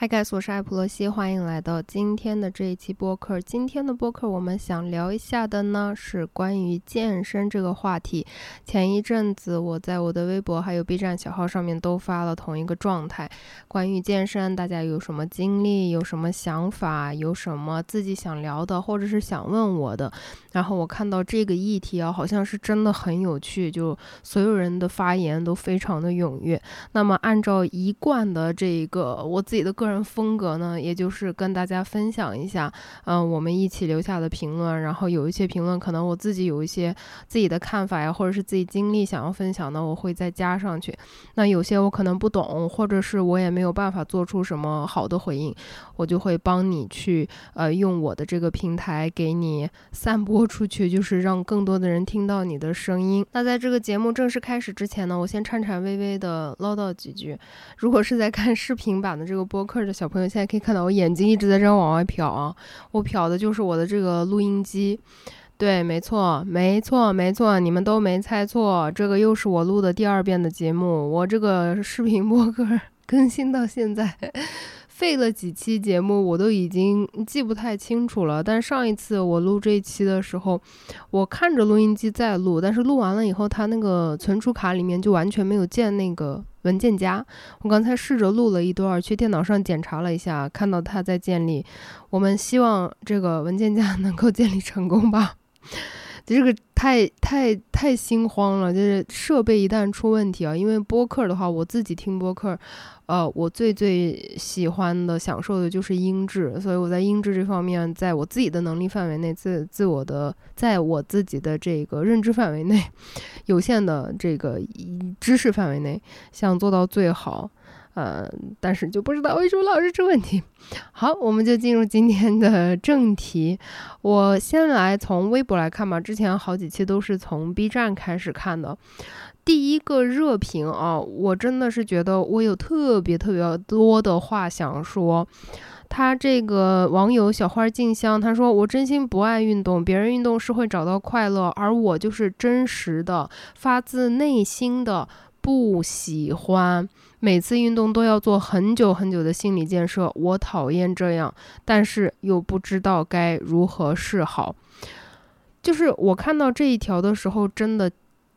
嗨，guys，我是艾普洛西，欢迎来到今天的这一期播客。今天的播客我们想聊一下的呢，是关于健身这个话题。前一阵子我在我的微博还有 B 站小号上面都发了同一个状态，关于健身，大家有什么经历，有什么想法，有什么自己想聊的，或者是想问我的。然后我看到这个议题啊，好像是真的很有趣，就所有人的发言都非常的踊跃。那么按照一贯的这一个我自己的个个人风格呢，也就是跟大家分享一下，嗯，我们一起留下的评论。然后有一些评论可能我自己有一些自己的看法呀，或者是自己经历想要分享的，我会再加上去。那有些我可能不懂，或者是我也没有办法做出什么好的回应，我就会帮你去呃用我的这个平台给你散播出去，就是让更多的人听到你的声音。那在这个节目正式开始之前呢，我先颤颤巍巍的唠叨几句。如果是在看视频版的这个播客。的小朋友现在可以看到我眼睛一直在这样往外瞟啊，我瞟的就是我的这个录音机。对，没错，没错，没错，你们都没猜错，这个又是我录的第二遍的节目。我这个视频播客更新到现在。费了几期节目，我都已经记不太清楚了。但上一次我录这一期的时候，我看着录音机在录，但是录完了以后，它那个存储卡里面就完全没有建那个文件夹。我刚才试着录了一段，去电脑上检查了一下，看到它在建立。我们希望这个文件夹能够建立成功吧。这个太太太心慌了，就是设备一旦出问题啊，因为播客的话，我自己听播客，呃，我最最喜欢的、享受的就是音质，所以我在音质这方面，在我自己的能力范围内，自自我的，在我自己的这个认知范围内，有限的这个知识范围内，想做到最好。呃，但是就不知道为什么老是出问题。好，我们就进入今天的 正题。我先来从微博来看吧，之前好几期都是从 B 站开始看的。第一个热评啊，我真的是觉得我有特别特别多的话想说。他这个网友小花静香他说：“我真心不爱运动，别人运动是会找到快乐，而我就是真实的、发自内心的不喜欢。”每次运动都要做很久很久的心理建设，我讨厌这样，但是又不知道该如何是好。就是我看到这一条的时候，真的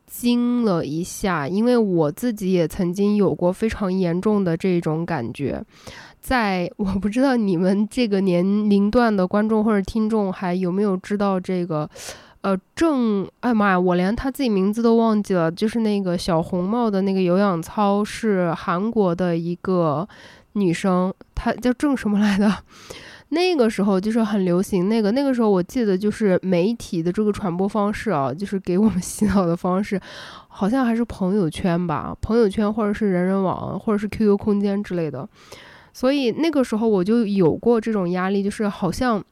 惊了一下，因为我自己也曾经有过非常严重的这种感觉。在我不知道你们这个年龄段的观众或者听众还有没有知道这个。呃，郑，哎妈呀，我连他自己名字都忘记了。就是那个小红帽的那个有氧操，是韩国的一个女生，她叫郑什么来的？那个时候就是很流行。那个那个时候我记得就是媒体的这个传播方式啊，就是给我们洗脑的方式，好像还是朋友圈吧，朋友圈或者是人人网或者是 QQ 空间之类的。所以那个时候我就有过这种压力，就是好像。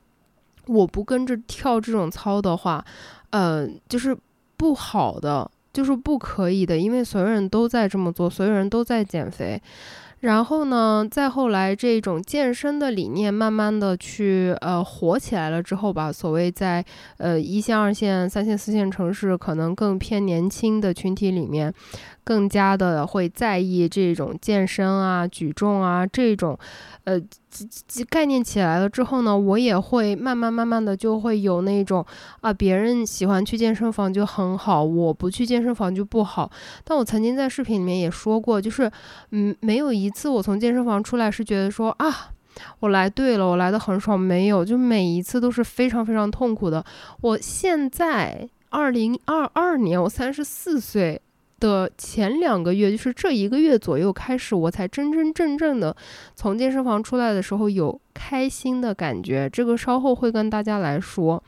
我不跟着跳这种操的话，呃，就是不好的，就是不可以的，因为所有人都在这么做，所有人都在减肥。然后呢，再后来这种健身的理念慢慢的去呃火起来了之后吧，所谓在呃一线、二线、三线、四线城市，可能更偏年轻的群体里面。更加的会在意这种健身啊、举重啊这种，呃，概念起来了之后呢，我也会慢慢慢慢的就会有那种啊，别人喜欢去健身房就很好，我不去健身房就不好。但我曾经在视频里面也说过，就是嗯，没有一次我从健身房出来是觉得说啊，我来对了，我来的很爽，没有，就每一次都是非常非常痛苦的。我现在二零二二年，我三十四岁。的前两个月，就是这一个月左右开始，我才真真正正的从健身房出来的时候有开心的感觉。这个稍后会跟大家来说，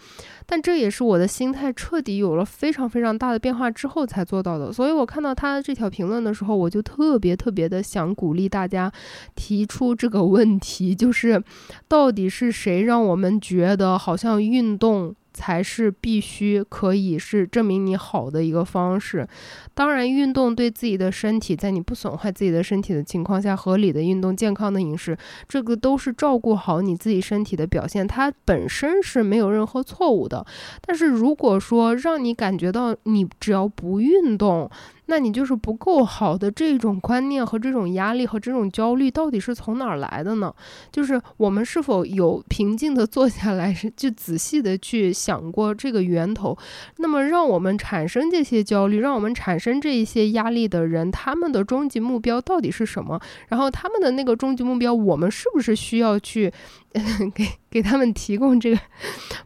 但这也是我的心态彻底有了非常非常大的变化之后才做到的。所以我看到他的这条评论的时候，我就特别特别的想鼓励大家提出这个问题，就是到底是谁让我们觉得好像运动？才是必须可以是证明你好的一个方式。当然，运动对自己的身体，在你不损坏自己的身体的情况下，合理的运动、健康的饮食，这个都是照顾好你自己身体的表现，它本身是没有任何错误的。但是如果说让你感觉到你只要不运动，那你就是不够好的这种观念和这种压力和这种焦虑到底是从哪儿来的呢？就是我们是否有平静的坐下来，是就仔细的去想过这个源头？那么让我们产生这些焦虑，让我们产生这一些压力的人，他们的终极目标到底是什么？然后他们的那个终极目标，我们是不是需要去？给给他们提供这个，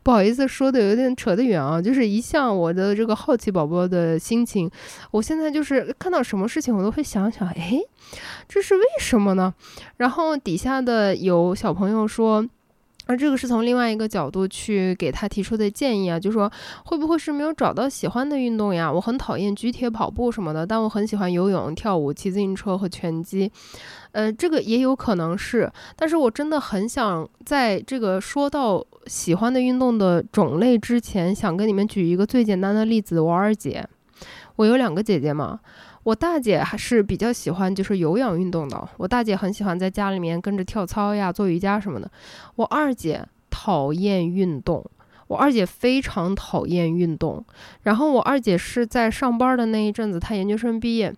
不好意思说的有点扯得远啊，就是一向我的这个好奇宝宝的心情，我现在就是看到什么事情我都会想想，哎，这是为什么呢？然后底下的有小朋友说。而这个是从另外一个角度去给他提出的建议啊，就说会不会是没有找到喜欢的运动呀？我很讨厌举铁、跑步什么的，但我很喜欢游泳、跳舞、骑自行车和拳击。呃，这个也有可能是，但是我真的很想在这个说到喜欢的运动的种类之前，想跟你们举一个最简单的例子：我二姐，我有两个姐姐嘛。我大姐还是比较喜欢就是有氧运动的，我大姐很喜欢在家里面跟着跳操呀、做瑜伽什么的。我二姐讨厌运动，我二姐非常讨厌运动。然后我二姐是在上班的那一阵子，她研究生毕业。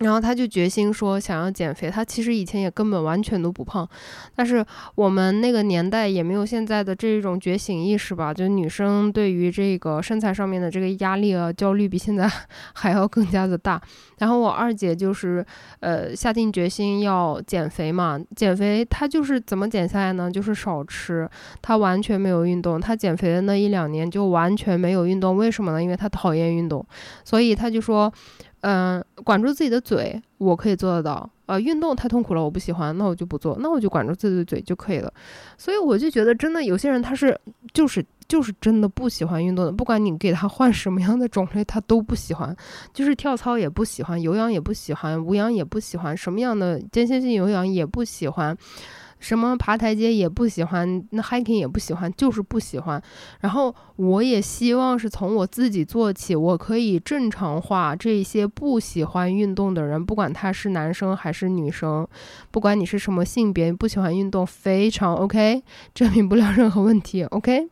然后他就决心说想要减肥，他其实以前也根本完全都不胖，但是我们那个年代也没有现在的这种觉醒意识吧，就女生对于这个身材上面的这个压力啊焦虑比现在 还要更加的大。然后我二姐就是呃下定决心要减肥嘛，减肥她就是怎么减下来呢？就是少吃，她完全没有运动，她减肥的那一两年就完全没有运动，为什么呢？因为她讨厌运动，所以她就说。嗯，管住自己的嘴，我可以做得到。呃，运动太痛苦了，我不喜欢，那我就不做，那我就管住自己的嘴就可以了。所以我就觉得，真的有些人他是就是就是真的不喜欢运动的，不管你给他换什么样的种类，他都不喜欢。就是跳操也不喜欢，有氧也不喜欢，无氧也不喜欢，什么样的间歇性有氧也不喜欢。什么爬台阶也不喜欢，那 hiking 也不喜欢，就是不喜欢。然后我也希望是从我自己做起，我可以正常化这些不喜欢运动的人，不管他是男生还是女生，不管你是什么性别，不喜欢运动非常 OK，证明不了任何问题 OK。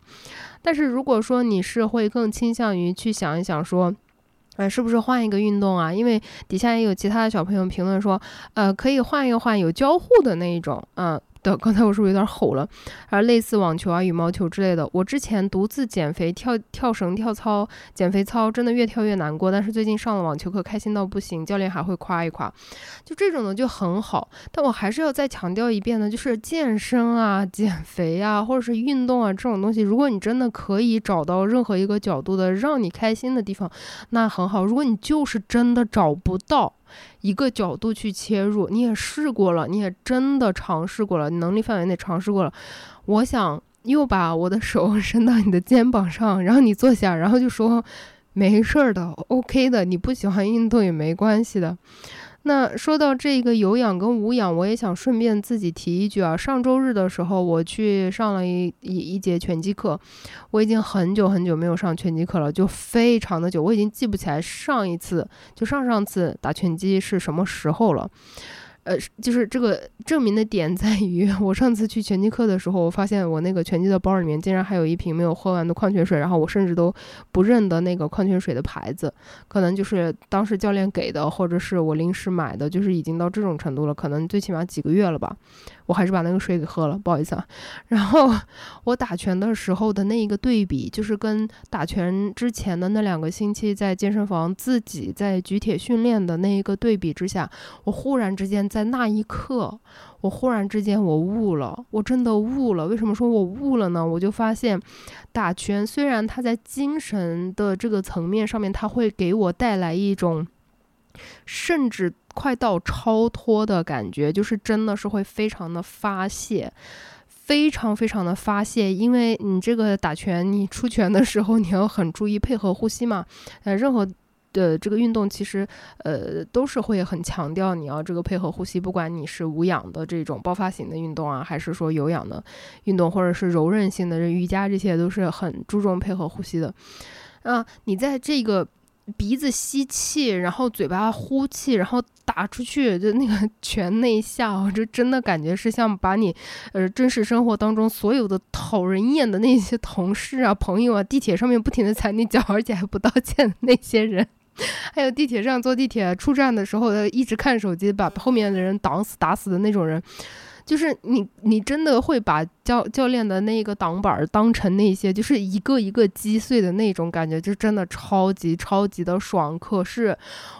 但是如果说你是会更倾向于去想一想说，哎，是不是换一个运动啊？因为底下也有其他的小朋友评论说，呃，可以换一换有交互的那一种，嗯。刚才我是不是有点吼了？而类似网球啊、羽毛球之类的，我之前独自减肥、跳跳绳、跳操、减肥操，真的越跳越难过。但是最近上了网球课，开心到不行，教练还会夸一夸，就这种的就很好。但我还是要再强调一遍呢，就是健身啊、减肥啊，或者是运动啊这种东西，如果你真的可以找到任何一个角度的让你开心的地方，那很好。如果你就是真的找不到，一个角度去切入，你也试过了，你也真的尝试过了，能力范围内尝试过了。我想又把我的手 伸到你的肩膀上，然后你坐下，然后就说没事儿的，OK 的，你不喜欢运动也没关系的。那说到这个有氧跟无氧，我也想顺便自己提一句啊。上周日的时候，我去上了一一一节拳击课，我已经很久很久没有上拳击课了，就非常的久，我已经记不起来上一次就上上次打拳击是什么时候了。呃，就是这个证明的点在于，我上次去拳击课的时候，我发现我那个拳击的包里面竟然还有一瓶没有喝完的矿泉水，然后我甚至都不认得那个矿泉水的牌子，可能就是当时教练给的，或者是我临时买的，就是已经到这种程度了，可能最起码几个月了吧。我还是把那个水给喝了，不好意思啊。然后 我打拳的时候的那一个对比，就是跟打拳之前的那两个星期在健身房自己在举铁训练的那一个对比之下，我忽然之间在那一刻，我忽然之间我悟了，我真的悟了。为什么说我悟了呢？我就发现，打拳虽然它在精神的这个层面上面，它会给我带来一种。甚至快到超脱的感觉，就是真的是会非常的发泄，非常非常的发泄。因为你这个打拳，你出拳的时候，你要很注意配合呼吸嘛。呃，任何的这个运动，其实呃都是会很强调你要这个配合呼吸。不管你是无氧的这种爆发型的运动啊，还是说有氧的运动，或者是柔韧性的瑜伽，这些都是很注重配合呼吸的。啊，你在这个。鼻子吸气，然后嘴巴呼气，然后打出去，就那个拳那一下，我就真的感觉是像把你，呃，真实生活当中所有的讨人厌的那些同事啊、朋友啊，地铁上面不停的踩你脚，而且还不道歉的那些人，还有地铁上坐地铁出站的时候，一直看手机，把后面的人挡死打死的那种人。就是你，你真的会把教教练的那个挡板当成那些，就是一个一个击碎的那种感觉，就真的超级超级的爽。可是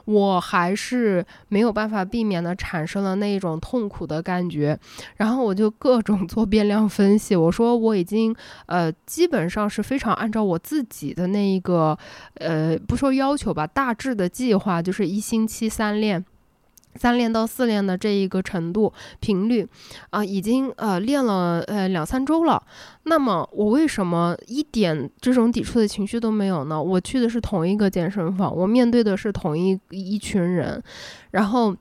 我还是没有办法避免的产生了那一种痛苦的感觉，然后我就各种做变量分析，我说我已经呃基本上是非常按照我自己的那一个呃不说要求吧，大致的计划就是一星期三练。三练到四练的这一个程度频率，啊，已经呃练了呃两三周了。那么我为什么一点这种抵触的情绪都没有呢？我去的是同一个健身房，我面对的是同一一群人，然后。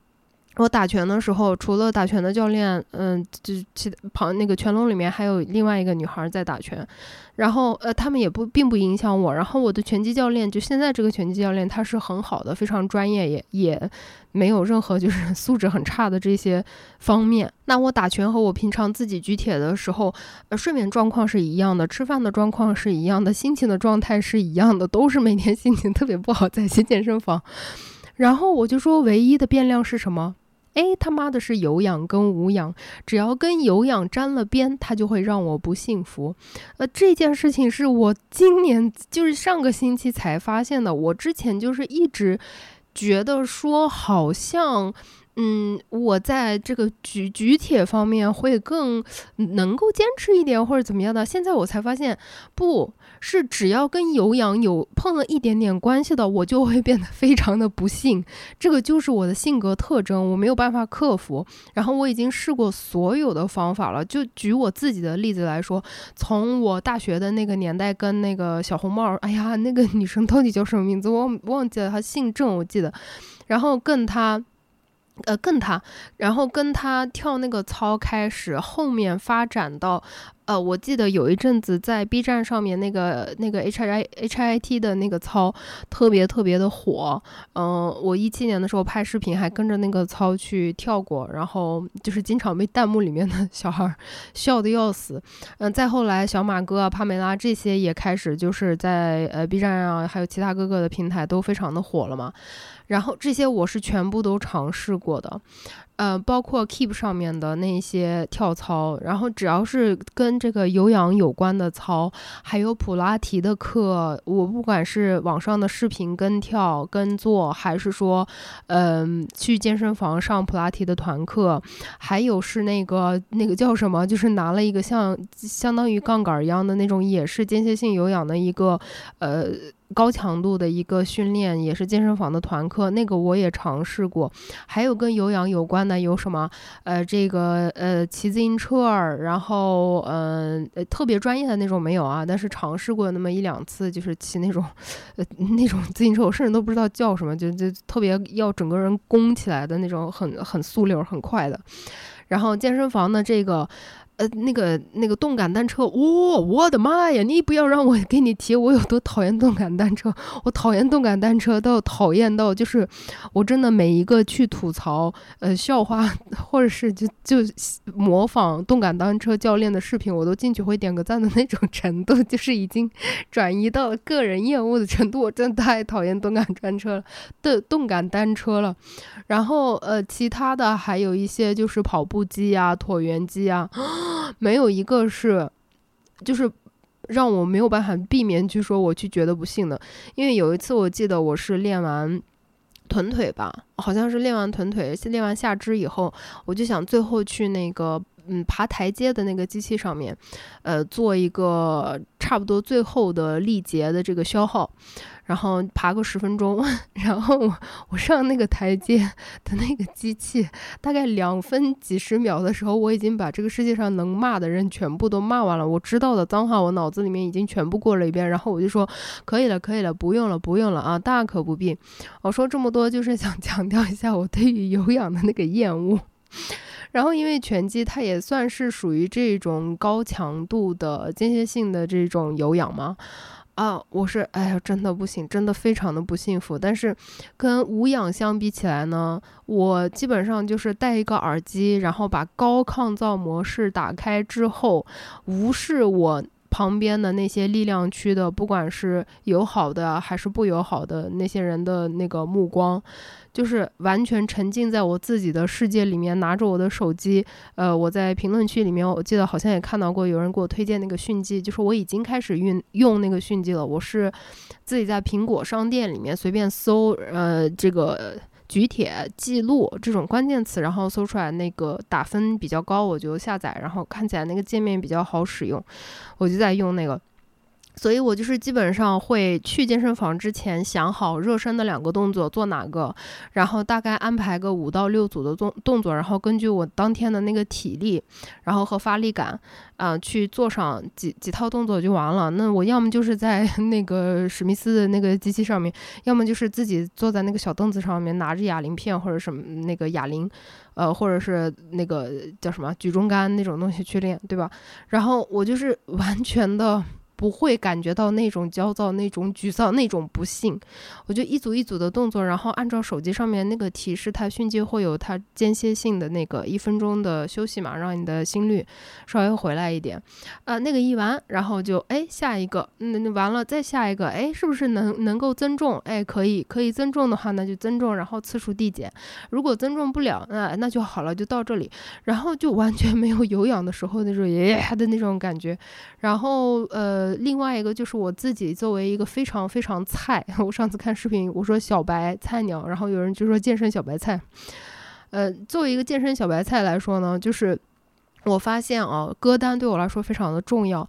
我打拳的时候，除了打拳的教练，嗯，就其旁那个拳笼里面还有另外一个女孩在打拳，然后呃，他们也不并不影响我。然后我的拳击教练，就现在这个拳击教练，他是很好的，非常专业，也也没有任何就是 素质很差的这些方面。那我打拳和我平常自己举铁的时候，呃，睡眠状况是一样的，吃饭的状况是一样的，心情的状态是一样的，都是每天心情特别不好再去 健身房。然后我就说，唯一的变量是什么？哎，他妈的是有氧跟无氧，只要跟有氧沾了边，他就会让我不幸福。呃，这件事情是我今年就是上个星期才发现的，我之前就是一直觉得说好像。嗯，我在这个举举铁方面会更能够坚持一点，或者怎么样的。现在我才发现，不是只要跟有氧有碰了一点点关系的，我就会变得 非常的不幸。这个就是我的性格特征，我没有办法克服。然后我已经试过所有的方法了。就举我自己的例子来说，从我大学的那个年代跟那个小红帽，哎呀，那个女生到底叫什么名字？我忘记了，她姓郑，我记得。然后跟她。呃，跟他，然后跟他跳那个操开始，后面发展到，呃，我记得有一阵子在 B 站上面那个那个 H I H I T 的那个操特别特别的火，嗯，我一七年的时候拍视频还跟着那个操去跳过，然后就是经常被弹幕里面的 小孩笑的要死，嗯，再后来小马哥、啊帕梅拉这些也开始就是在呃 B 站啊，还有其他各个的平台都非常的火了嘛。然后这些我是全部都尝试过的。呃，包括 Keep 上面的那些跳操，然后只要是跟这个有氧有关的操，还有普拉提的课，我不管是网上的视频跟跳跟做，还是说，嗯，去健身房上普拉提的团课，还有是那个那个叫什么，就是拿了一个像相当于杠杆一样的那种，也是间歇性有氧的一个呃高强度的一个训练，也是健身房的团课，那个我也尝试过，还有跟有氧有关。的有什么？呃，这个呃，骑自行车儿，然后嗯，特别专业的那种没有啊，但是尝试过那么一两次，就是骑那种呃 那种自行车，我甚至都不知道叫什么，就就特别要整个人弓起来的那种，很很速溜、很快的。然后健身房的这个。呃，那个那个动感单车，哇，我的妈呀！你不要让我给你提我有多讨厌动感单车，我讨厌动感单车到讨厌到就是，我真的每一个去吐槽、呃笑话或者是就就模仿动感单车教练的视频，我都进去会点个赞的那种程度，就是已经转移到了个人厌恶的程度。我真的太讨厌动感单车了，的动感单车了。然后呃，其他的还有一些就是跑步机啊、椭圆机啊。没有一个是，就是让我没有办法避免去说我去觉得不幸的，因为有一次我记得我是练完臀腿吧，好像是练完臀腿，练完下肢以后，我就想最后去那个嗯爬台阶的那个机器上面，呃做一个差不多最后的力竭的这个消耗。然后爬个十分钟，然后我我上那个台阶的那个机器，大概两分几十秒的时候，我已经把这个世界上能骂的人全部都骂完了。我知道的脏话，我脑子里面已经全部过了一遍。然后我就说，可以了，可以了，不用了，不用了啊，大可不必。我说这么多就是想 强调一下我对于有氧的那个厌恶。然后因为拳击它也算是属于这种高强度的间歇性的这种有氧嘛。啊，我是哎呀，真的不行，真的非常的不幸福。但是，跟无氧相比起来呢，我基本上就是戴一个耳机，然后把高抗噪模式打开之后，无视我旁边的那些力量区的，不管是友好的还是不友好的那些人的那个目光，就是完全沉浸在我自己的世界里面，拿着我的手机。呃，我在评论区里面，我记得好像也看到过有人给我推荐那个讯记，就是我已经开始运用那个讯记了。我是自己在苹果商店里面随便搜，呃，这个。举铁记录这种关键词，然后搜出来那个打分比较高，我就下载，然后看起来那个界面比较好使用，我就在用那个。所以我就是基本上会去健身房之前想好热身的两个动作做哪个，然后大概安排个五到六组的动动作，然后根据我当天的那个体力，然后和发力感，啊，去做上几几套动作就完了。那我要么就是在 那个史密斯的那个机器上面，要么就是自己坐在那个小凳子上面拿着哑铃片或者什么那个哑铃，呃，或者是那个叫什么举重杆那种东西去练，对吧？然后我就是完全的。不会感觉到那种焦躁、那种沮丧、那种不幸。我就一组一组的动作，然后按照手机上面那个提示，它迅即会有它间歇性的那个一分钟的休息嘛，让你的心率稍微回来一点。啊，那个一完，然后就哎下一个，那完了再下一个，哎是不是能能够增重？哎可以可以增重的话，那就增重，然后次数递减。如果增重不了，那那就好了，就到这里。然后就完全没有有氧的时候那种耶的那种感觉。然后呃。呃，另外一个就是我自己作为一个非常非常菜，我上次看视频，我说小白菜鸟，然后有人就说健身小白菜。呃，作为一个健身小白菜来说呢，就是我发现啊，歌单对我来说非常的重要。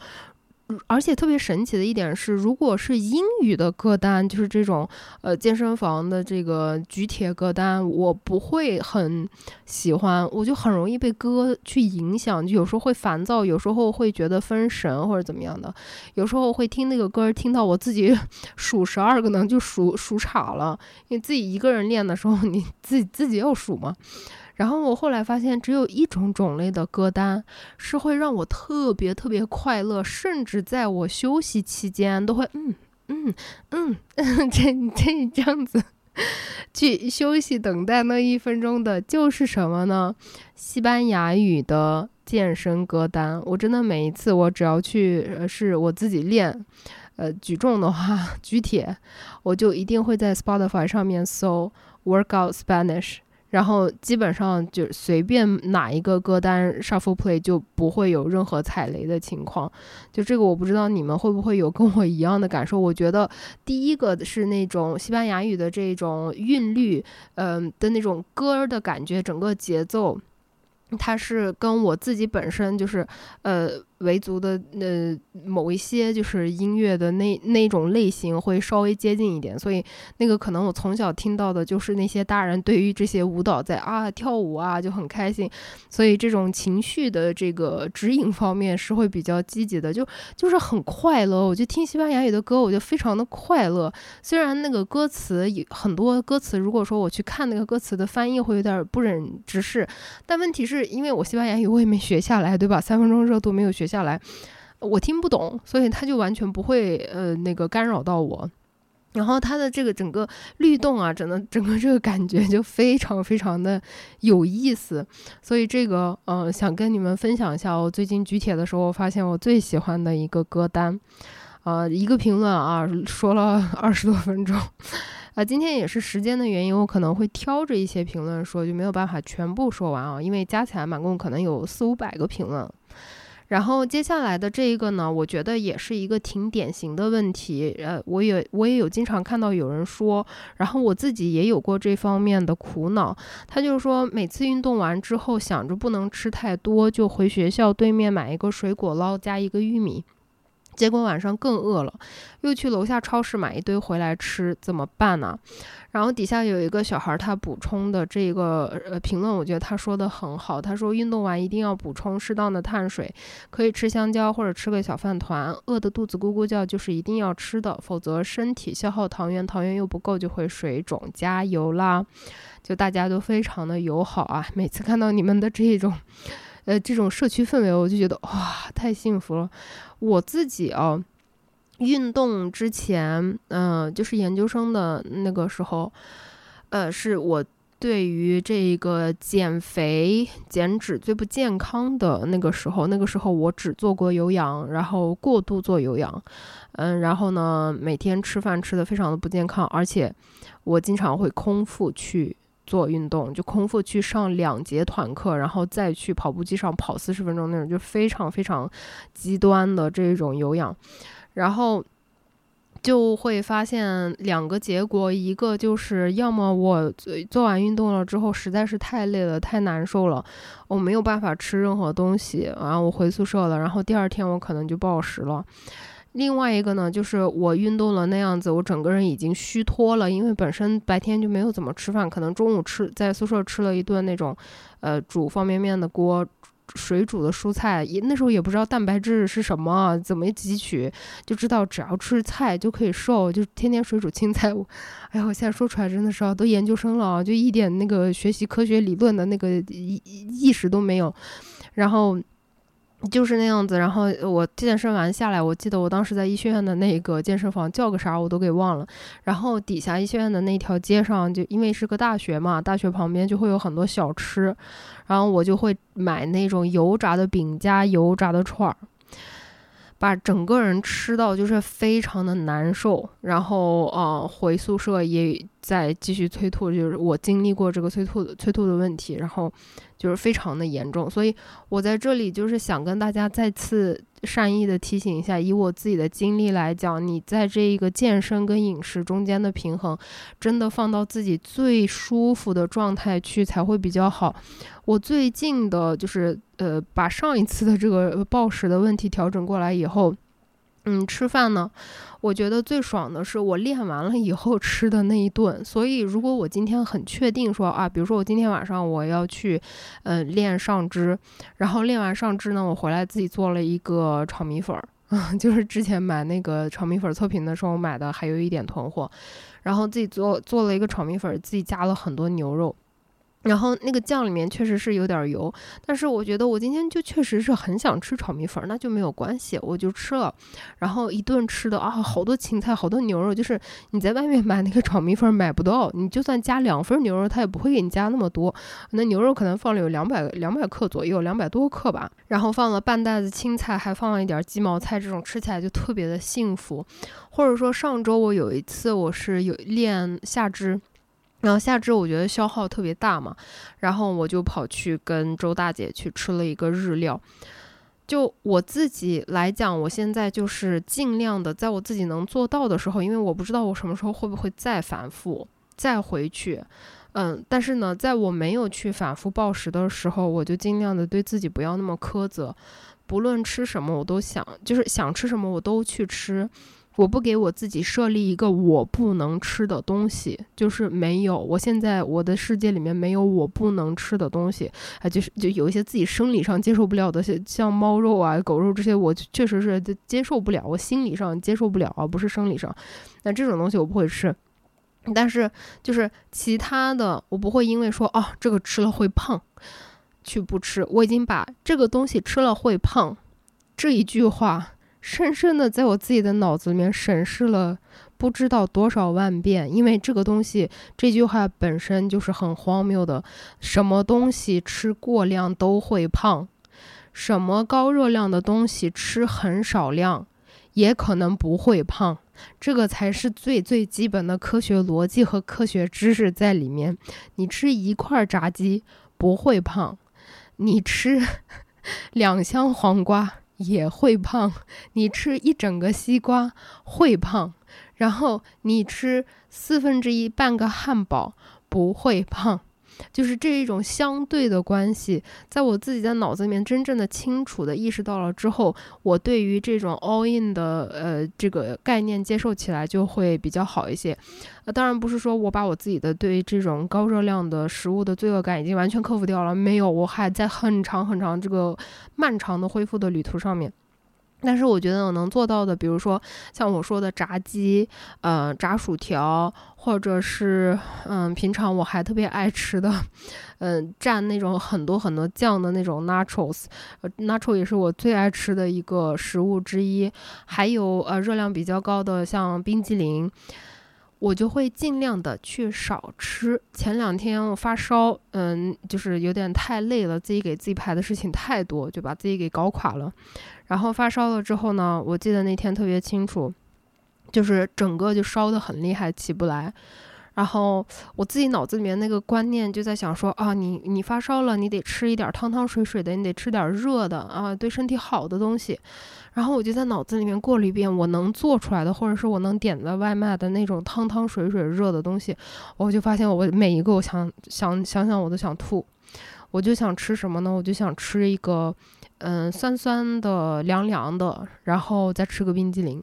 而且特别神奇的一点是，如果是英语的歌单，就是这种呃健身房的这个举铁歌单，我不会很喜欢，我就很容易被歌去影响，就有时候会烦躁，有时候会觉得分神或者怎么样的，有时候会听那个歌听到我自己 数十二个呢，就数数岔了，因为自己一个人练的时候，你自己自己要数嘛。然后我后来发现，只有一种种类的歌单是会让我特别特别快乐，甚至在我休息期间都会嗯嗯嗯 这这这样子去休息等待那一分钟的，就是什么呢？西班牙语的健身歌单。我真的每一次我只要去呃是我自己练，呃举重的话 举铁，我就一定会在 Spotify 上面搜 Workout Spanish。然后基本上就随便哪一个歌单 shuffle play 就不会有任何踩雷的情况，就这个我不知道你们会不会有跟我一样的感受。我觉得第一个是那种西班牙语的这种韵律，嗯的那种歌的感觉，整个节奏，它是跟我自己本身就是呃。维族的呃某一些就是音乐的那那种类型会稍微接近一点，所以那个可能我从小听到的就是那些大人对于这些舞蹈在啊跳舞啊就很开心，所以这种情绪的这个指引方面是会比较积极的，就就是很快乐。我就听西班牙语的歌，我就非常的快乐。虽然那个歌词有很多歌词，如果说我去看那个歌词的翻译会有点不忍直视，但问题是因为我西班牙语我也没学下来，对吧？三分钟热度没有学。下来，我听不懂，所以他就完全不会呃那个干扰到我。然后他的这个整个律动啊，整个整个这个感觉就非常非常的有意思。所以这个呃想跟你们分享一下，我最近举铁的时候，发现我最喜欢的一个歌单。呃，一个评论啊，说了 二十多分钟。啊，今天也是时间的原因，我可能会挑着一些评论说，就没有办法全部说完啊，因为加起来满共可能有四五百个评论。然后接下来的这一个呢，我觉得也是一个挺典型的问题。呃，我也我也有经常看到有人说，然后我自己也有过这方面的苦恼。他就是说，每次运动完之后，想着不能吃太多，就回学校对面买一个水果捞加一个玉米。结果晚上更饿了，又去楼下超市买一堆回来吃，怎么办呢？然后底下有一个小孩，他补充的这个呃评论，我觉得他说的很好。他说运动完一定要补充适当的碳水，可以吃香蕉或者吃个小饭团。饿的肚子咕咕叫就是一定要吃的，否则身体消耗糖原，糖原又不够就会水肿。加油啦！就大家都非常的友好啊，每次看到你们的这种。呃，这种社区氛围，我就觉得哇，太幸福了。我自己哦，运动之前，嗯，就是研究生的那个时候，呃，是我对于这个减肥减脂最不健康的那个时候，那个时候我只做过有氧，然后过度做有氧，嗯，然后呢，每天吃饭吃的非常的不健康，而且我经常会空腹去做运动，就空腹去上两节团课，然后再去跑步机上跑四十分钟那种，就非常非常极端的这种有氧，然后。就会发现两个结果，一个就是要么我做完运动了之后实在是太累了、太难受了，我没有办法吃任何东西，然后我回宿舍了，然后第二天我可能就暴食了。另外一个呢，就是我运动了那样子，我整个人已经虚脱了，因为本身白天就没有怎么吃饭，可能中午吃在宿舍吃了一顿那种，呃，煮方便面的锅。水煮的蔬菜，也那时候也不知道蛋白质是什么，怎么汲取，就知道只要吃菜就可以瘦，就天天水煮青菜。哎呀，我现在说出来真的是啊，都研究生了，就一点那个学习科学理论的那个意意识都没有，然后。就是那样子，然后我健身完下来，我记得我当时在医学院的那个健身房叫个啥我都给忘了。然后底下医学院的那条街上，就因为是个大学嘛，大学旁边就会有很多小吃，然后我就会买那种油炸的饼加油炸的串儿。把整个人吃到就是非常的难受，然后呃回宿舍也在继续催吐，就是我经历过这个催吐的催吐的问题，然后就是非常的严重，所以我在这里就是想跟大家再次善意的提醒一下，以我自己的经历来讲，你在这一个健身跟饮食中间的平衡，真的放到自己最舒服的状态去才会比较好。我最近的就是，呃，把上一次的这个暴食的问题调整过来以后，嗯，吃饭呢，我觉得最爽的是我练完了以后吃的那一顿。所以，如果我今天很确定说啊，比如说我今天晚上我要去，呃，练上肢，然后练完上肢呢，我回来自己做了一个炒米粉儿，就是之前买那个炒米粉测评的时候买的，还有一点囤货，然后自己做做了一个炒米粉，自己加了很多牛肉。然后那个酱里面确实是有点油，但是我觉得我今天就确实是很想吃炒米粉，那就没有关系，我就吃了。然后一顿吃的啊，好多芹菜，好多牛肉，就是你在外面买那个炒米粉买不到，你就算加两份牛肉，他也不会给你加那么多。那牛肉可能放了有两百两百克左右，两百多克吧。然后放了半袋子青菜，还放了一点鸡毛菜，这种吃起来就特别的幸福。或者说上周我有一次我是有练下肢。然后下肢我觉得消耗特别大嘛，然后我就跑去跟周大姐去吃了一个日料。就我自己来讲，我现在就是尽量的在我自己能做到的时候，因为我不知道我什么时候会不会再反复再回去。嗯，但是呢，在我没有去反复暴食的时候，我就尽量的对自己不要那么苛责，不论吃什么我都想，就是想吃什么我都去吃。我不给我自己设立一个我不能吃的东西，就是没有。我现在我的世界里面没有我不能吃的东西啊，就是就有一些自己生理上接受不了的，像像猫肉啊、狗肉这些，我确实是接受不了，我心理上接受不了，啊不是生理上。那这种东西我不会吃，但是就是其他的，我不会因为说哦这个吃了会胖，去不吃。我已经把这个东西吃了会胖这一句话。深深的在我自己的脑子里面审视了不知道多少万遍，因为这个东西这句话本身就是很荒谬的。什么东西吃过量都会胖，什么高热量的东西吃很少量也可能不会胖，这个才是最最基本的科学逻辑和科学知识在里面。你吃一块炸鸡不会胖，你吃 两箱黄瓜。也会胖，你吃一整个西瓜会胖，然后你吃四分之一半个汉堡不会胖。就是这一种相对的关系，在我自己在脑子里面真正的清楚的意识到了之后，我对于这种 all in 的呃这个概念接受起来就会比较好一些。呃，当然不是说我把我自己的对这种高热量的食物的罪恶感已经完全克服掉了，没有，我还在很长很长这个漫长的恢复的旅途上面。但是我觉得我能做到的，比如说像我说的炸鸡，呃，炸薯条，或者是嗯，平常我还特别爱吃的，嗯，蘸那种很多很多酱的那种 nachos，nacho 也是我最爱吃的一个食物之一。还有呃，热量比较高的像冰激凌。我就会尽量的去少吃。前两天我发烧，嗯，就是有点太累了，自己给自己排的事情太多，就把自己给搞垮了。然后发烧了之后呢，我记得那天特别清楚，就是整个就烧得很厉害，起不来。然后我自己脑子里面那个观念就在想说啊，你你发烧了，你得吃一点汤汤水水的，你得吃点热的啊，对身体好的东西。然后我就在脑子里面过了一遍我能做出来的，或者是我能点的外卖的那种汤汤水水热的东西，我就发现我每一个我想想想想我都想吐，我就想吃什么呢？我就想吃一个嗯酸酸的凉凉的，然后再吃个冰激凌。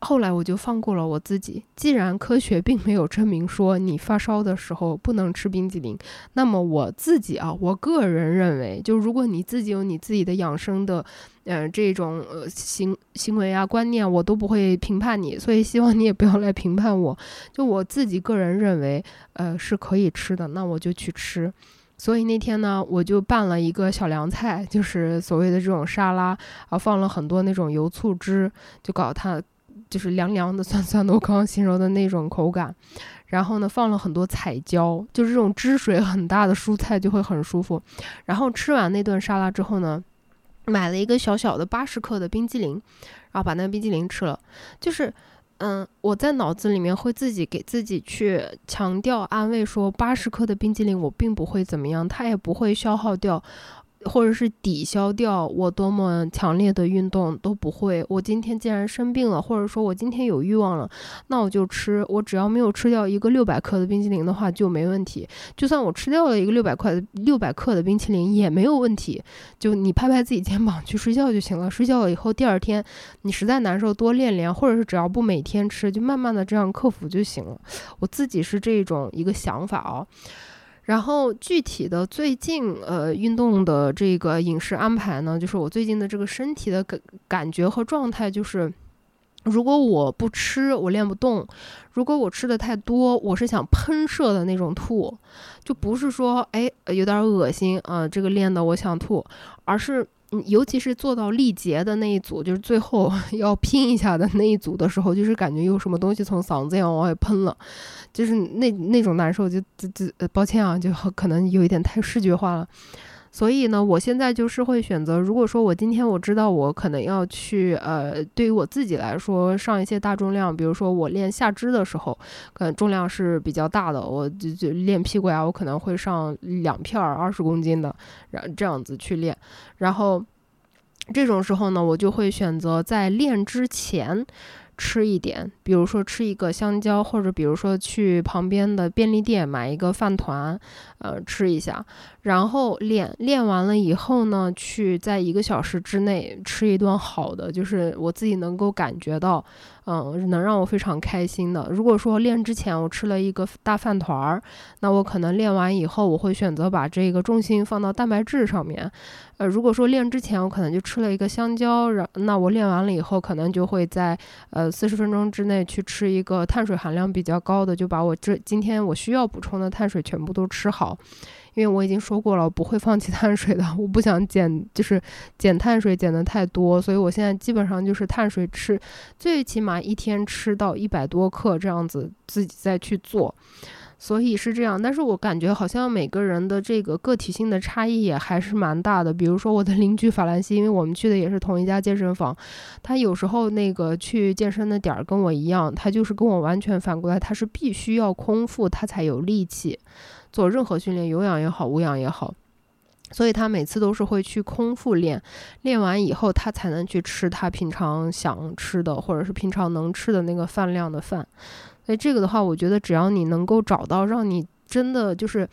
后来我就放过了我自己。既然科学并没有证明说你发烧的时候不能吃冰激凌，那么我自己啊，我个人认为，就如果你自己有你自己的养生的，呃，这种呃行行为啊观念，我都不会评判你。所以希望你也不要来评判我。就我自己个人认为，呃，是可以吃的，那我就去吃。所以那天呢，我就拌了一个小凉菜，就是所谓的这种沙拉啊，放了很多那种油醋汁，就搞它。就是凉凉的、酸酸的，我刚刚形容的那种口感。然后呢，放了很多彩椒，就是这种汁水很大的蔬菜就会很舒服。然后吃完那顿沙拉之后呢，买了一个小小的八十克的冰激凌，然后把那个冰激凌吃了。就是，嗯，我在脑子里面会自己给自己去强调安慰说，八十克的冰激凌我并不会怎么样，它也不会消耗掉。或者是抵消掉我多么强烈的运动都不会。我今天既然生病了，或者说我今天有欲望了，那我就吃。我只要没有吃掉一个六百克的冰淇淋的话就没问题。就算我吃掉了一个六百块六百克的冰淇淋也没有问题。就你拍拍自己肩膀去睡觉就行了。睡觉了以后，第二天你实在难受，多练练，或者是只要不每天吃，就慢慢的这样克服就行了。我自己是这种一个想法啊。然后具体的最近呃运动的这个饮食安排呢，就是我最近的这个身体的感感觉和状态，就是如果我不吃，我练不动；如果我吃的太多，我是想喷射的那种吐，就不是说哎有点恶心啊，这个练的我想吐，而是。尤其是做到力竭的那一组，就是最后 要拼一下的那一组的时候，就是感觉有什么东西从嗓子眼往外喷了，就是那那种难受，就就就呃，抱歉啊，就可能有一点太视觉化了。所以呢，我现在就是会选择，如果说我今天我知道我可能要去，呃，对于我自己来说上一些大重量，比如说我练下肢的时候，可能重量是比较大的，我就就练屁股呀，我可能会上两片二十公斤的，然这样子去练，然后这种时候呢，我就会选择在练之前。吃一点，比如说吃一个香蕉，或者比如说去旁边的便利店买一个饭团，呃，吃一下，然后练练完了以后呢，去在一个小时之内吃一顿好的，就是我自己能够感觉到。嗯，能让我非常开心的。如果说练之前我吃了一个大饭团儿，那我可能练完以后，我会选择把这个重心放到蛋白质上面。呃，如果说练之前我可能就吃了一个香蕉，然那我练完了以后，可能就会在呃四十分钟之内去吃一个碳水含量比较高的，就把我这今天我需要补充的碳水全部都吃好。因为我已经说过了，我不会放弃碳水的，我不想减，就是减碳水减的太多，所以我现在基本上就是碳水吃，最起码一天吃到一百多克这样子，自己再去做，所以是这样。但是我感觉好像每个人的这个个体性的差异也还是蛮大的。比如说我的邻居法兰西，因为我们去的也是同一家健身房，他有时候那个去健身的点儿跟我一样，他就是跟我完全反过来，他是必须要空腹他才有力气。做任何训练，有氧也好，无氧也好，所以他每次都是会去空腹练，练完以后他才能去吃他平常想吃的，或者是平常能吃的那个饭量的饭。所以这个的话，我觉得只要你能够找到让你真的就是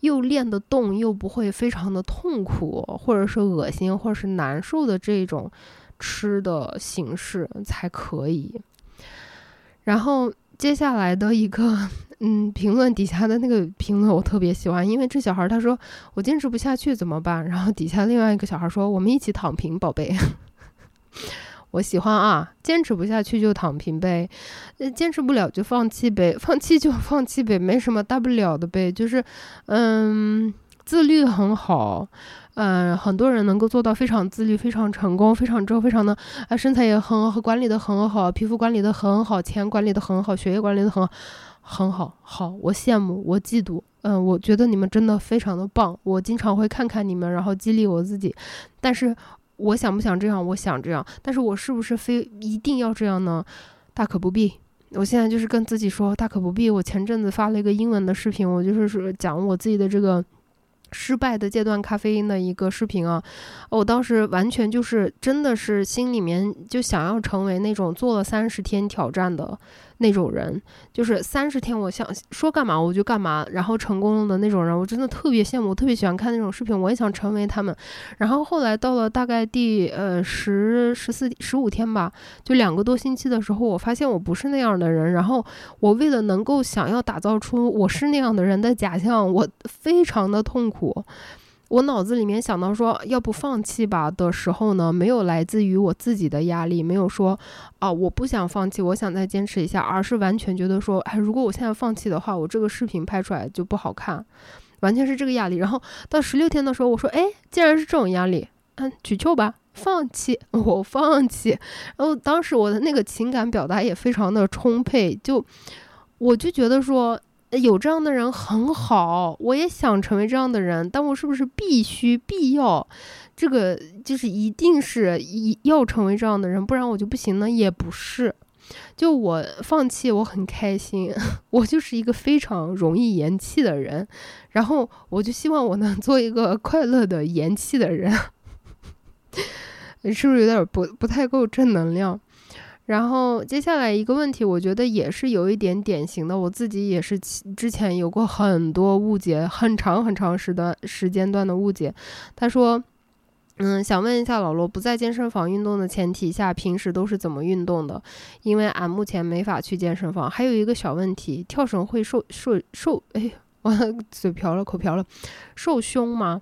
又练得动，又不会非常的痛苦，或者是恶心，或者是难受的这种吃的形式才可以。然后接下来的一个。嗯，评论底下的那个评论我特别喜欢，因为这小孩他说我坚持不下去怎么办？然后底下另外一个小孩说我们一起躺平，宝贝。我喜欢啊，坚持不下去就躺平呗，坚持不了就放弃呗，放弃就放弃呗，没什么大不了的呗，就是嗯，自律很好，嗯，很多人能够做到非常自律、非常成功、非常之后非常的啊，身材也很好，管理的很好，皮肤管理的很好，钱管理的很好，学业管理的很好，很好，好，我羡慕，我嫉妒，嗯，我觉得你们真的非常的棒，我经常会看看你们，然后激励我自己，但是我想不想这样？我想这样，但是我是不是非一定要这样呢？大可不必。我现在就是跟自己说，大可不必。我前阵子发了一个英文的视频，我就是说讲我自己的这个。失败的戒断咖啡因的一个视频啊，我当时完全就是真的是心里面就想要成为那种做了三十天挑战的。那种人就是三十天，我想说干嘛我就干嘛，然后成功了的那种人，我真的特别羡慕，特别喜欢看那种视频，我也想成为他们。然后后来到了大概第呃十十四十五天吧，就两个多星期的时候，我发现我不是那样的人。然后我为了能够想要打造出我是那样的人的假象，我非常的痛苦。我脑子里面想到说要不放弃吧的时候呢，没有来自于我自己的压力，没有说啊我不想放弃，我想再坚持一下，而是完全觉得说，哎，如果我现在放弃的话，我这个视频拍出来就不好看，完全是这个压力。然后到十六天的时候，我说，哎，既然是这种压力，嗯，取秋吧，放弃，我放弃。然后当时我的那个情感表达也非常的充沛，就我就觉得说。有这样的人很好，我也想成为这样的人，但我是不是必须必要？这个就是一定是一要成为这样的人，不然我就不行呢？也不是，就我放弃，我很开心。我就是一个非常容易言弃的人，然后我就希望我能做一个快乐的言弃的人，是不是有点不不太够正能量？然后接下来一个问题，我觉得也是有一点典型的，我自己也是之前有过很多误解，很长很长时段时间段的误解。他说，嗯，想问一下老罗，不在健身房运动的前提下，平时都是怎么运动的？因为俺目前没法去健身房。还有一个小问题，跳绳会受受受，哎，我嘴瓢了，口瓢了，受胸吗？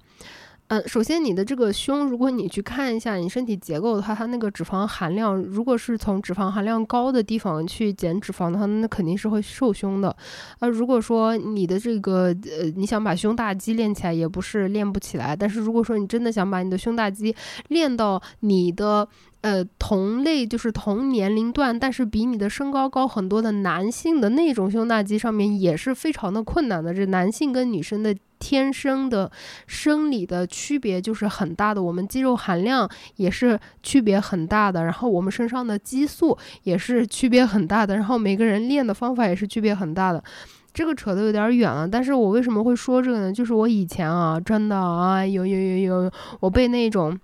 嗯，首先你的这个胸，如果你去看一下你身体结构的话，它那个脂肪含量，如果是从脂肪含量高的地方去减脂肪的话，那肯定是会瘦胸的。呃，如果说你的这个呃，你想把胸大肌练起来，也不是练不起来。但是如果说你真的想把你的胸大肌练到你的呃同类，就是同年龄段，但是比你的身高高很多的男性的那种胸大肌上面，也是非常的困难的。这男性跟女生的。天生的生理的区别就是很大的，我们肌肉含量也是区别很大的，然后我们身上的激素也是区别很大的，然后每个人练的方法也是区别很大的。这个扯得有点远了，但是我为什么会说这个呢？就是我以前啊，真的啊，有有有有，我被那种。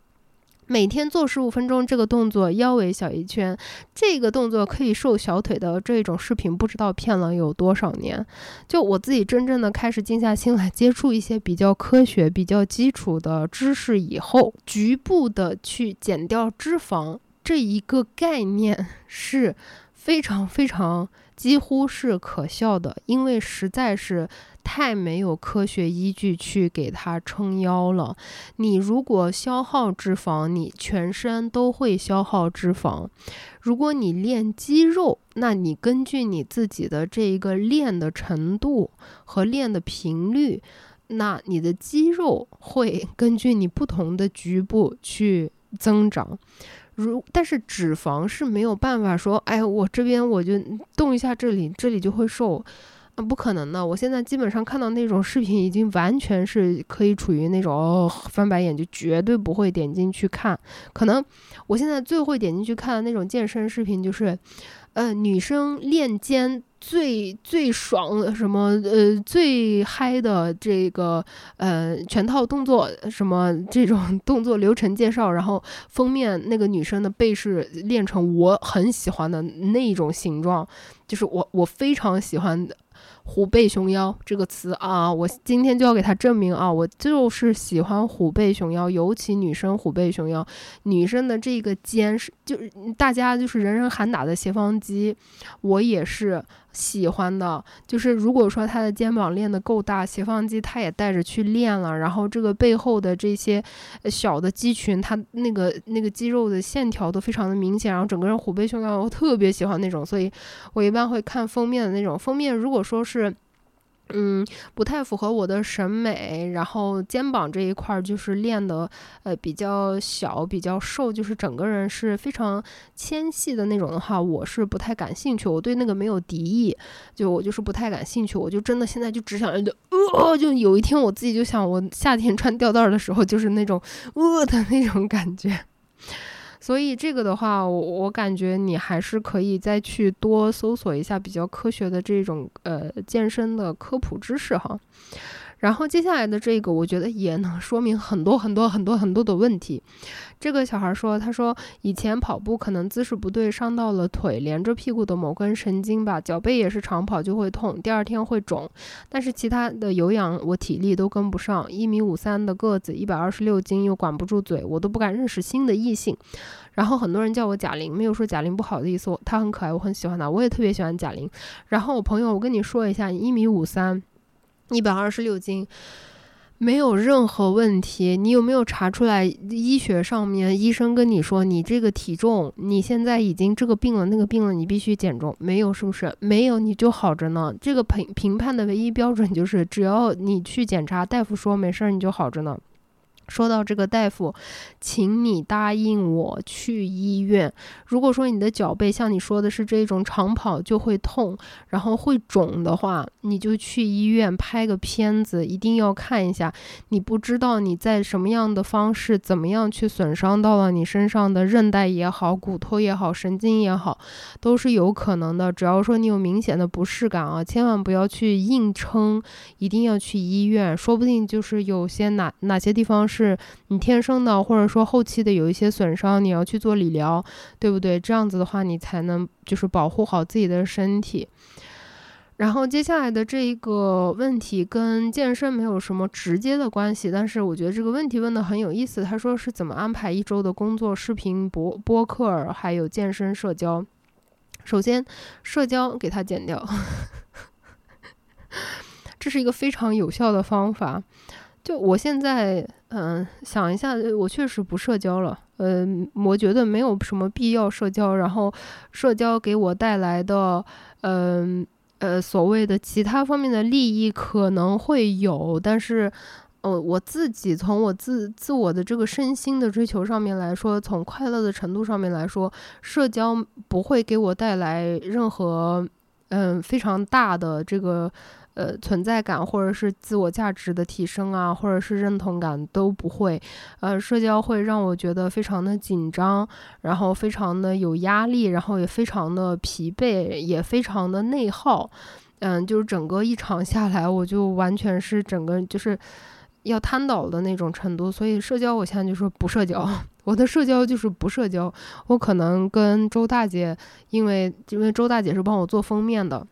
每天做十五分钟这个动作，腰围小一圈，这个动作可以瘦小腿的这种视频，不知道骗了有多少年。就我自己真正的开始静下心来接触一些比较科学、比较基础的知识以后，局部的去减掉脂肪这一个概念是非常非常几乎是可笑的，因为实在是。太没有科学依据去给它撑腰了。你如果消耗脂肪，你全身都会消耗脂肪。如果你练肌肉，那你根据你自己的这一个练的程度和练的频率，那你的肌肉会根据你不同的局部去增长。如但是脂肪是没有办法说，哎，我这边我就动一下这里，这里就会瘦。不可能的！我现在基本上看到那种视频，已经完全是可以处于那种翻白眼，就绝对不会点进去看。可能我现在最会点进去看的那种健身视频，就是，呃，女生练肩最最爽什么，呃，最嗨的这个呃全套动作，什么这种 动作流程介绍，然后封面那个女生的背是练成我很喜欢的那一种形状，就是我我非常喜欢的。虎背熊腰这个词啊，我今天就要给他证明啊，我就是喜欢虎背熊腰，尤其女生虎背熊腰，女生的这个肩是就是大家就是人人喊打的斜方肌，我也是。喜欢的就是，如果说他的肩膀练得够大，斜方肌他也带着去练了，然后这个背后的这些小的肌群，他那个那个肌肉的线条都非常的明显，然后整个人虎背熊腰，我特别喜欢那种，所以我一般会看封面的那种封面。如果说是。嗯，不太符合我的审美。然后肩膀这一块儿就是练的，呃，比较小，比较瘦，就是整个人是非常纤细的那种的话，我是不太感兴趣。我对那个没有敌意，就我就是不太感兴趣。我就真的现在就只想，呃，就有一天我自己就想，我夏天穿吊带儿的时候就是那种呃的那种感觉。所以这个的话，我我感觉你还是可以再去多搜索一下比较科学的这种呃健身的科普知识哈。然后接下来的这个，我觉得也能说明很多很多很多很多的问题。这个小孩说：“他说以前跑步可能姿势不对，伤到了腿，连着屁股的某根神经吧。脚背也是长跑就会痛，第二天会肿。但是其他的有氧我体力都跟不上。一米五三的个子，一百二十六斤，又管不住嘴，我都不敢认识新的异性。然后很多人叫我贾玲，没有说贾玲不好的意思，她很可爱，我很喜欢她，我也特别喜欢贾玲。然后我朋友，我跟你说一下，一米五三。”一百二十六斤，没有任何问题。你有没有查出来？医学上面医生跟你说，你这个体重，你现在已经这个病了那个病了，你必须减重。没有，是不是？没有，你就好着呢。这个评评判的唯一标准就是，只要你去检查，大夫说没事儿，你就好着呢。说到这个大夫，请你答应我去医院。如果说你的脚背像你说的是这种长跑就会痛，然后会肿的话，你就去医院拍个片子，一定要看一下。你不知道你在什么样的方式，怎么样去损伤到了你身上的韧带也好、骨头也好、神经也好，都是有可能的。只要说你有明显的不适感啊，千万不要去硬撑，一定要去医院。说不定就是有些哪哪些地方是。是你天生的，或者说后期的有一些损伤，你要去做理疗，对不对？这样子的话，你才能就是保护好自己的身体。然后接下来的这一个问题跟健身没有什么直接的关系，但是我觉得这个问题问的很有意思。他说是怎么安排一周的工作、视频、播播客，还有健身、社交。首先，社交给他减掉，这是一个非常有效的方法。就我现在，嗯，想一下，我确实不社交了，嗯，我觉得没有什么必要社交。然后，社交给我带来的，嗯，呃，所谓的其他方面的利益可能会有，但是，呃，我自己从我自自我的这个身心的追求上面来说，从快乐的程度上面来说，社交不会给我带来任何，嗯，非常大的这个。呃，存在感或者是自我价值的提升啊，或者是认同感都不会。呃，社交会让我觉得非常的紧张，然后非常的有压力，然后也非常的疲惫，也非常的内耗。嗯，就是整个一场下来，我就完全是整个就是要瘫倒的那种程度。所以社交，我现在就说不社交，我的社交就是不社交。我可能跟周大姐，因为因为周大姐是帮我做封面的。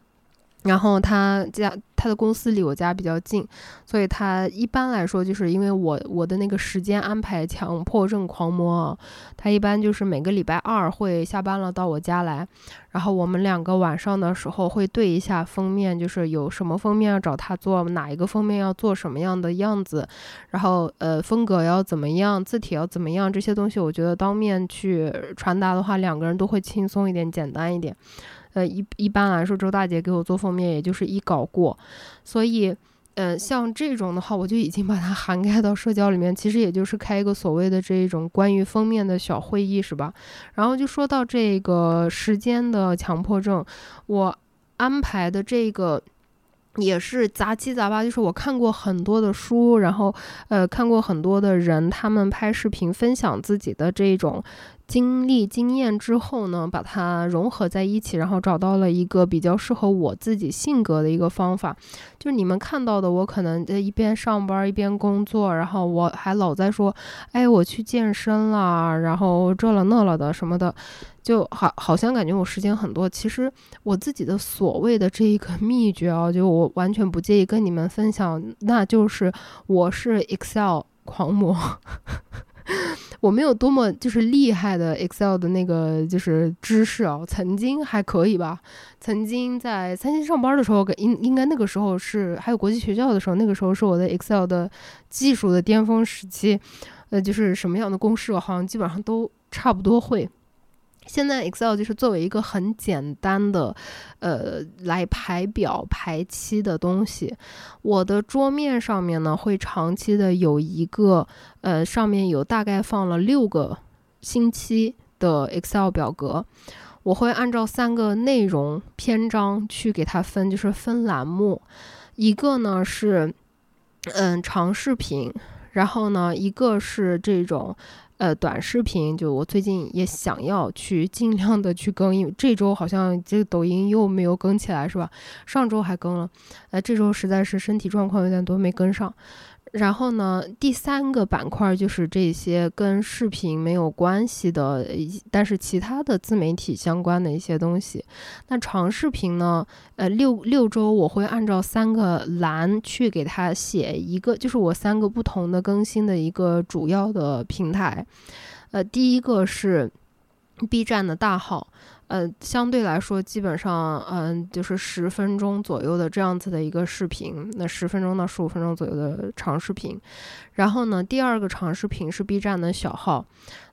然后他家他的公司离我家比较近，所以他一般来说就是因为我我的那个时间安排强迫症狂魔，他一般就是每个礼拜二会下班了到我家来，然后我们两个晚上的时候会对一下封面，就是有什么封面要找他做，哪一个封面要做什么样的样子，然后呃风格要怎么样，字体要怎么样，这些东西我觉得当面去传达的话，两个人都会轻松一点，简单一点。呃，一一般来说，周大姐给我做封面，也就是一稿过，所以，嗯，像这种的话，我就已经把它涵盖到社交里面，其实也就是开一个所谓的这一种关于封面的小会议，是吧？然后就说到这个时间的强迫症，我安排的这个也是杂七杂八，就是我看过很多的书，然后，呃，看过很多的人，他们拍视频分享自己的这种。经历经验之后呢，把它融合在一起，然后找到了一个比较适合我自己性格的一个方法。就是你们看到的，我可能在一边上班一边工作，然后我还老在说，哎，我去健身了，然后这了那了的什么的，就好好像感觉我时间很多。其实我自己的所谓的这一个 秘诀啊，就我完全不介意跟你们分享，那就是我是 Excel 狂魔。我没有多么就是厉害的 Excel 的那个就是知识啊，曾经还可以吧。曾经在三星上班的时候，应应该那个时候是还有国际学校的时候，那个时候是我的 Excel 的技术的巅峰时期。呃，就是什么样的公式，好像基本上都差不多会。现在 Excel 就是作为一个很简单的，呃，来排表排期的东西。我的桌面上面呢，会长期的有一个，呃，上面有大概放了六个星期的 Excel 表格。我会按照三个内容篇章去给它分，就是分栏目。一个呢是，嗯，长视频，然后呢，一个是这种。呃，短视频就我最近也想要去尽量的去更，因为这周好像这个抖音又没有更起来，是吧？上周还更了，呃，这周实在是身体状况有点多，没跟上。然后呢，第三个板块就是这些跟视频没有关系的，但是其他的自媒体相关的一些东西。那长视频呢？呃，六六周我会按照三个栏去给它写一个，就是我三个不同的更新的一个主要的平台。呃，第一个是 B 站的大号。呃，相对来说，基本上，嗯，就是十分钟左右的这样子的一个视频，那十分钟到十五分钟左右的长视频。然后呢，第二个长视频是 B 站的小号。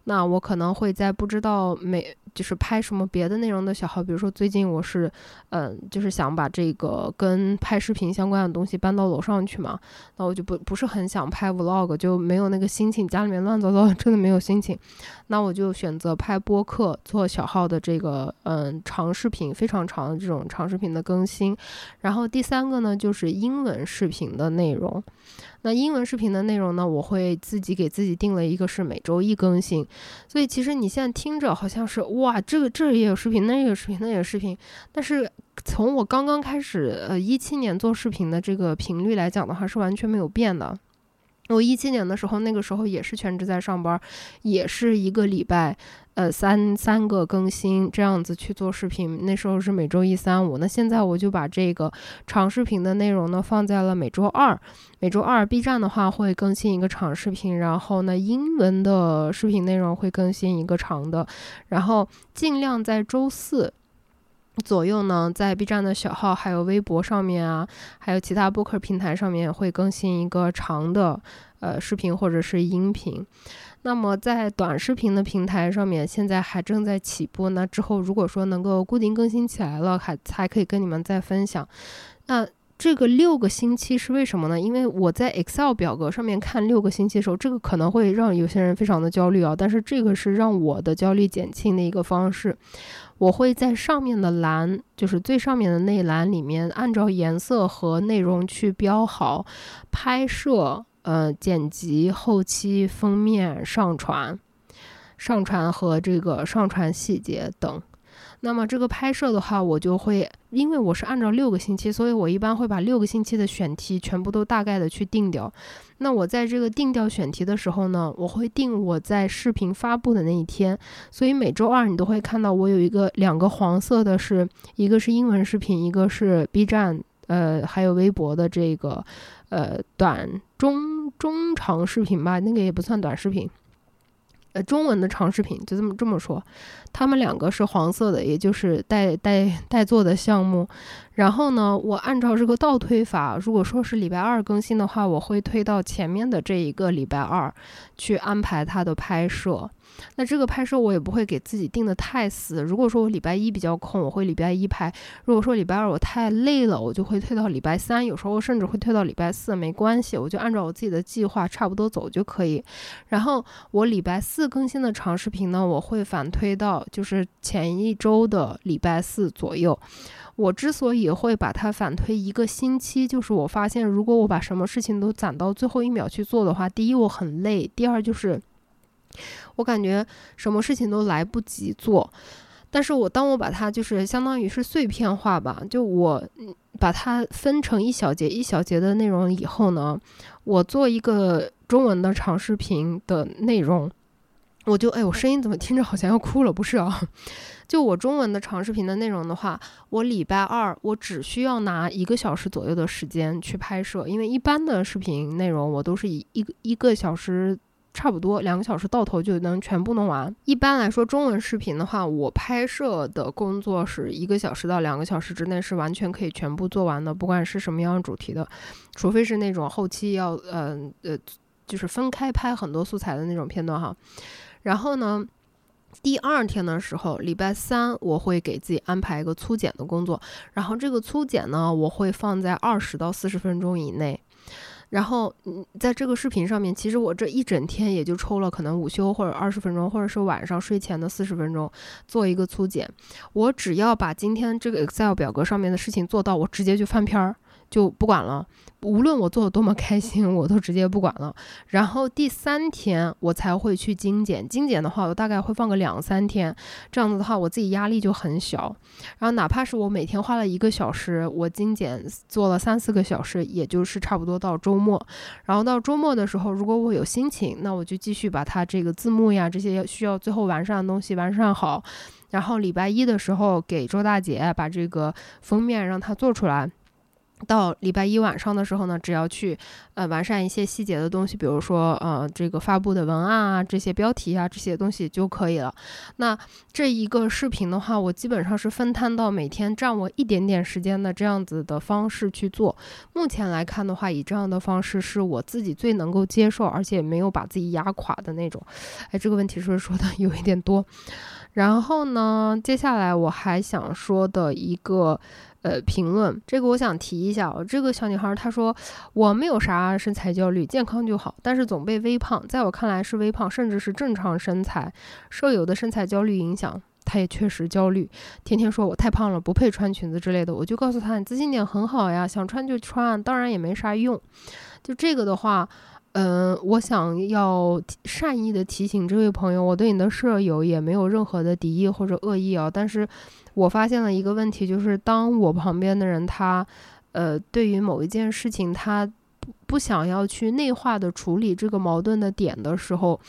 那我可能会在不知道每就是拍什么别的内容的小号，比如说最近我是，嗯，就是想把这个跟拍视频相关的东西搬到楼上去嘛，那我就不不是很想拍 vlog，就没有那个心情，家里面乱糟糟，真的没有心情，那我就选择拍播客，做小号的这个嗯长视频，非常长的这种长视频的更新。然后第三个呢，就是英文视频的内容。那英文视频的内容呢？我会自己给自己定了一个是每周一更新，所以其实你现在听着好像是哇，这个这也有视频，那也有视频，那也有视频。但是从我刚刚开始，呃，一七年做视频的这个频率来讲的话，是完全没有变的。我一七年的时候，那个时候也是全职在上班，也是一个礼拜。呃，三三个更新这样子去做视频，那时候是每周一、三、五。那现在我就把这个长视频的内容呢放在了每周二。每周二，B 站的话会更新一个长视频，然后呢，英文的视频内容会更新一个长的，然后尽量在周四左右呢，在 B 站的小号、还有微博上面啊，还有其他播客平台上面会更新一个长的呃视频或者是音频。那么在短视频的平台上面，现在还正在起步。那之后如果说能够固定更新起来了，还才可以跟你们再分享。那这个六个星期是为什么呢？因为我在 Excel 表格上面看六个星期的时候，这个可能会让有些人非常的焦虑啊。但是这个是让我的焦虑减轻的一个方式。我会在上面的栏，就是最上面的那栏里面，按照颜色和内容去标好拍摄。呃，剪辑、后期、封面、上传、上传和这个上传细节等。那么这个拍摄的话，我就会，因为我是按照六个星期，所以我一般会把六个星期的选题全部都大概的去定掉。那我在这个定掉选题的时候呢，我会定我在视频发布的那一天。所以每周二你都会看到我有一个两个黄色的，是一个是英文视频，一个是 B 站，呃，还有微博的这个。呃，短中中长视频吧，那个也不算短视频。呃，中文的长视频就这么这么说，他们两个是黄色的，也就是带带带做的项目。然后呢，我按照这个倒推法，如果说是礼拜二更新的话，我会推到前面的这一个礼拜二去安排它的拍摄。那这个拍摄我也不会给自己定的太死。如果说我礼拜一比较空，我会礼拜一拍；如果说礼拜二我太累了，我就会推到礼拜三，有时候甚至会推到礼拜四，没关系，我就按照我自己的计划差不多走就可以。然后我礼拜四更新的长视频呢，我会反推到就是前一周的礼拜四左右。我之所以会把它反推一个星期，就是我发现如果我把什么事情都攒到最后一秒去做的话，第一我很累，第二就是。我感觉什么事情都来不及做，但是我当我把它就是相当于是碎片化吧，就我把它分成一小节一小节的内容以后呢，我做一个中文的长视频的内容，我就哎，我声音怎么听着好像要哭了？不是啊，就我中文的长视频的内容的话，我礼拜二我只需要拿一个小时左右的时间去拍摄，因为一般的视频内容我都是以一一个小时。差不多两个小时到头就能全部弄完。一般来说，中文视频的话，我拍摄的工作是一个小时到两个小时之内是完全可以全部做完的，不管是什么样主题的，除非是那种后期要呃呃，就是分开拍很多素材的那种片段哈。然后呢，第二天的时候，礼拜三我会给自己安排一个粗剪的工作，然后这个粗剪呢，我会放在二十到四十分钟以内。然后，嗯，在这个视频上面，其实我这一整天也就抽了可能午休或者二十分钟，或者是晚上睡前的四十分钟，做一个粗剪。我只要把今天这个 Excel 表格上面的事情做到，我直接就翻篇儿。就不管了，无论我做的多么开心，我都直接不管了。然后第三天我才会去精简，精简的话我大概会放个两三天，这样子的话我自己压力就很小。然后哪怕是我每天花了一个小时，我精简做了三四个小时，也就是差不多到周末。然后到周末的时候，如果我有心情，那我就继续把它这个字幕呀这些需要最后完善的东西完善好。然后礼拜一的时候给周大姐把这个封面让她做出来。到礼拜一晚上的时候呢，只要去呃完善一些细节的东西，比如说呃这个发布的文案啊，这些标题啊这些东西就可以了。那这一个视频的话，我基本上是分摊到每天占我一点点时间的这样子的方式去做。目前来看的话，以这样的方式是我自己最能够接受，而且没有把自己压垮的那种。哎，这个问题是不是说的有一点多？然后呢，接下来我还想说的一个。呃，评论这个我想提一下哦。这个小女孩她说我没有啥身材焦虑，健康就好，但是总被微胖，在我看来是微胖，甚至是正常身材。受有的身材焦虑影响，她也确实焦虑，天天说我太胖了，不配穿裙子之类的。我就告诉她，你自信点很好呀，想穿就穿，当然也没啥用。就这个的话。嗯，我想要善意的提醒这位朋友，我对你的舍友也没有任何的敌意或者恶意啊。但是我发现了一个问题，就是当我旁边的人他，呃，对于某一件事情他不不想要去内化的处理这个矛盾的点的时候，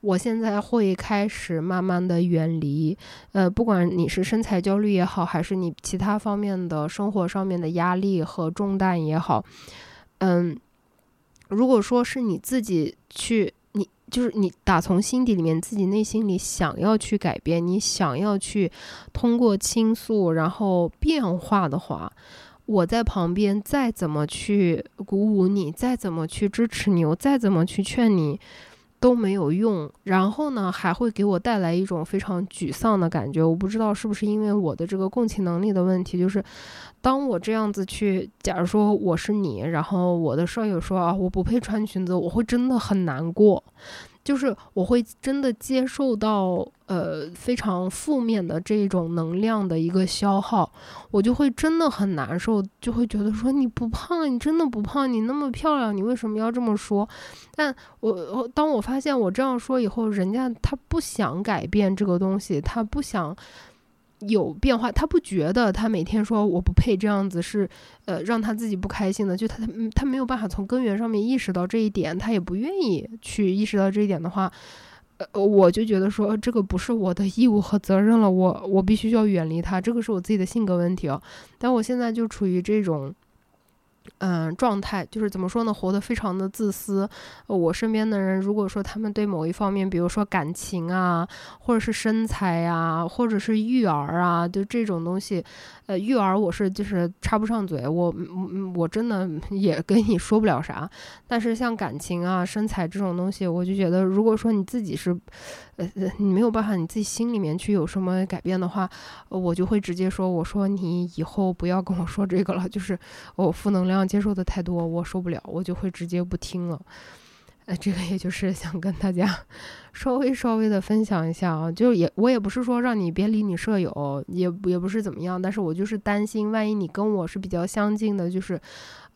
我现在会开始慢慢的远离。呃，不管你是身材焦虑也好，还是你其他方面的生活上面的压力和重担也好，嗯。如果说是你自己去，你就是你打从心底里面自己内心里想要去改变，你想要去通过倾诉然后变化的话，我在旁边再怎么去鼓舞你，再怎么去支持你，我再怎么去劝你。都没有用，然后呢，还会给我带来一种非常沮丧的感觉。我不知道是不是因为我的这个共情能力的问题，就是当我这样子去，假如说我是你，然后我的舍友说啊，我不配穿裙子，我会真的很难过。就是我会真的接受到呃非常负面的这种能量的一个消耗，我就会真的很难受，就会觉得说你不胖，你真的不胖，你那么漂亮，你为什么要这么说？但我当我发现我这样说以后，人家他不想改变这个东西，他不想。有变化，他不觉得他每天说我不配这样子是，呃，让他自己不开心的。就他他他没有办法从根源上面意识到这一点，他也不愿意去意识到这一点的话，呃，我就觉得说这个不是我的义务和责任了，我我必须要远离他，这个是我自己的性格问题哦。但我现在就处于这种。嗯，状态就是怎么说呢？活得非常的自私。我身边的人，如果说他们对某一方面，比如说感情啊，或者是身材呀，或者是育儿啊，就这种东西，呃，育儿我是就是插不上嘴，我我真的也跟你说不了啥。但是像感情啊、身材这种东西，我就觉得，如果说你自己是。呃，你没有办法，你自己心里面去有什么改变的话，我就会直接说，我说你以后不要跟我说这个了，就是我负能量接受的太多，我受不了，我就会直接不听了。呃，这个也就是想跟大家 稍微稍微的分享一下啊，就也我也不是说让你别理你舍友，也也不是怎么样，但是我就是担心，万一你跟我是比较相近的，就是。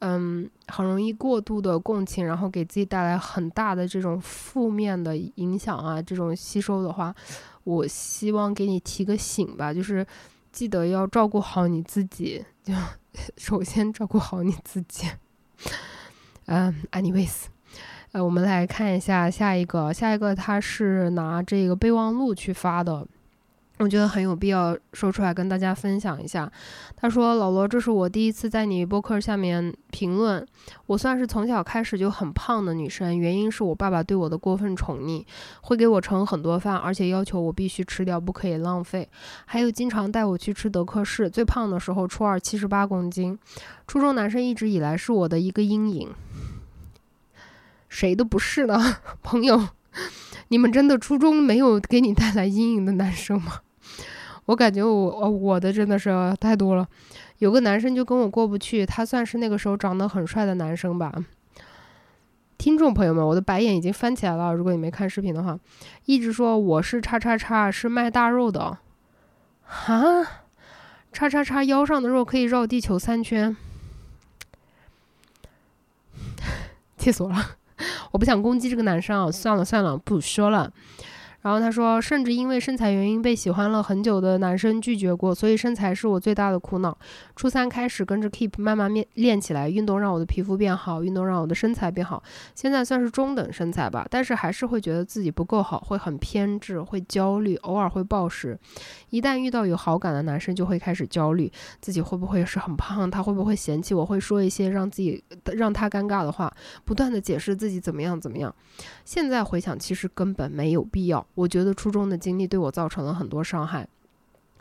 嗯，很容易过度的共情，然后给自己带来很大的这种负面的影响啊，这种吸收的话，我希望给你提个醒吧，就是记得要照顾好你自己，就 首先照顾好你自己。嗯，anyways，呃，我们来看一下下一个，下一个他是拿这个备忘录去发的。我觉得很有必要说出来跟大家分享一下。他说：“老罗，这是我第一次在你播客下面评论。我算是从小开始就很胖的女生，原因是我爸爸对我的过分宠溺，会给我盛很多饭，而且要求我必须吃掉，不可以浪费。还有经常带我去吃德克士。最胖的时候，初二七十八公斤。初中男生一直以来是我的一个阴影，谁都不是呢，朋友。”你们真的初中没有给你带来阴影的男生吗？我感觉我我的真的是太多了。有个男生就跟我过不去，他算是那个时候长得很帅的男生吧。听众朋友们，我的白眼已经翻起来了。如果你没看视频的话，一直说我是叉叉叉，是卖大肉的。哈，叉叉叉腰上的肉可以绕地球三圈，气死我了！我不想攻击这个男生啊，算了算了，不说了。然后他说，甚至因为身材原因被喜欢了很久的男生拒绝过，所以身材是我最大的苦恼。初三开始跟着 Keep 慢慢练练起来，运动让我的皮肤变好，运动让我的身材变好。现在算是中等身材吧，但是还是会觉得自己不够好，会很偏执，会焦虑，偶尔会暴食。一旦遇到有好感的男生，就会开始焦虑，自己会不会是很胖，他会不会嫌弃我，会说一些让自己让他尴尬的话，不断的解释自己怎么样怎么样。现在回想，其实根本没有必要。我觉得初中的经历对我造成了很多伤害，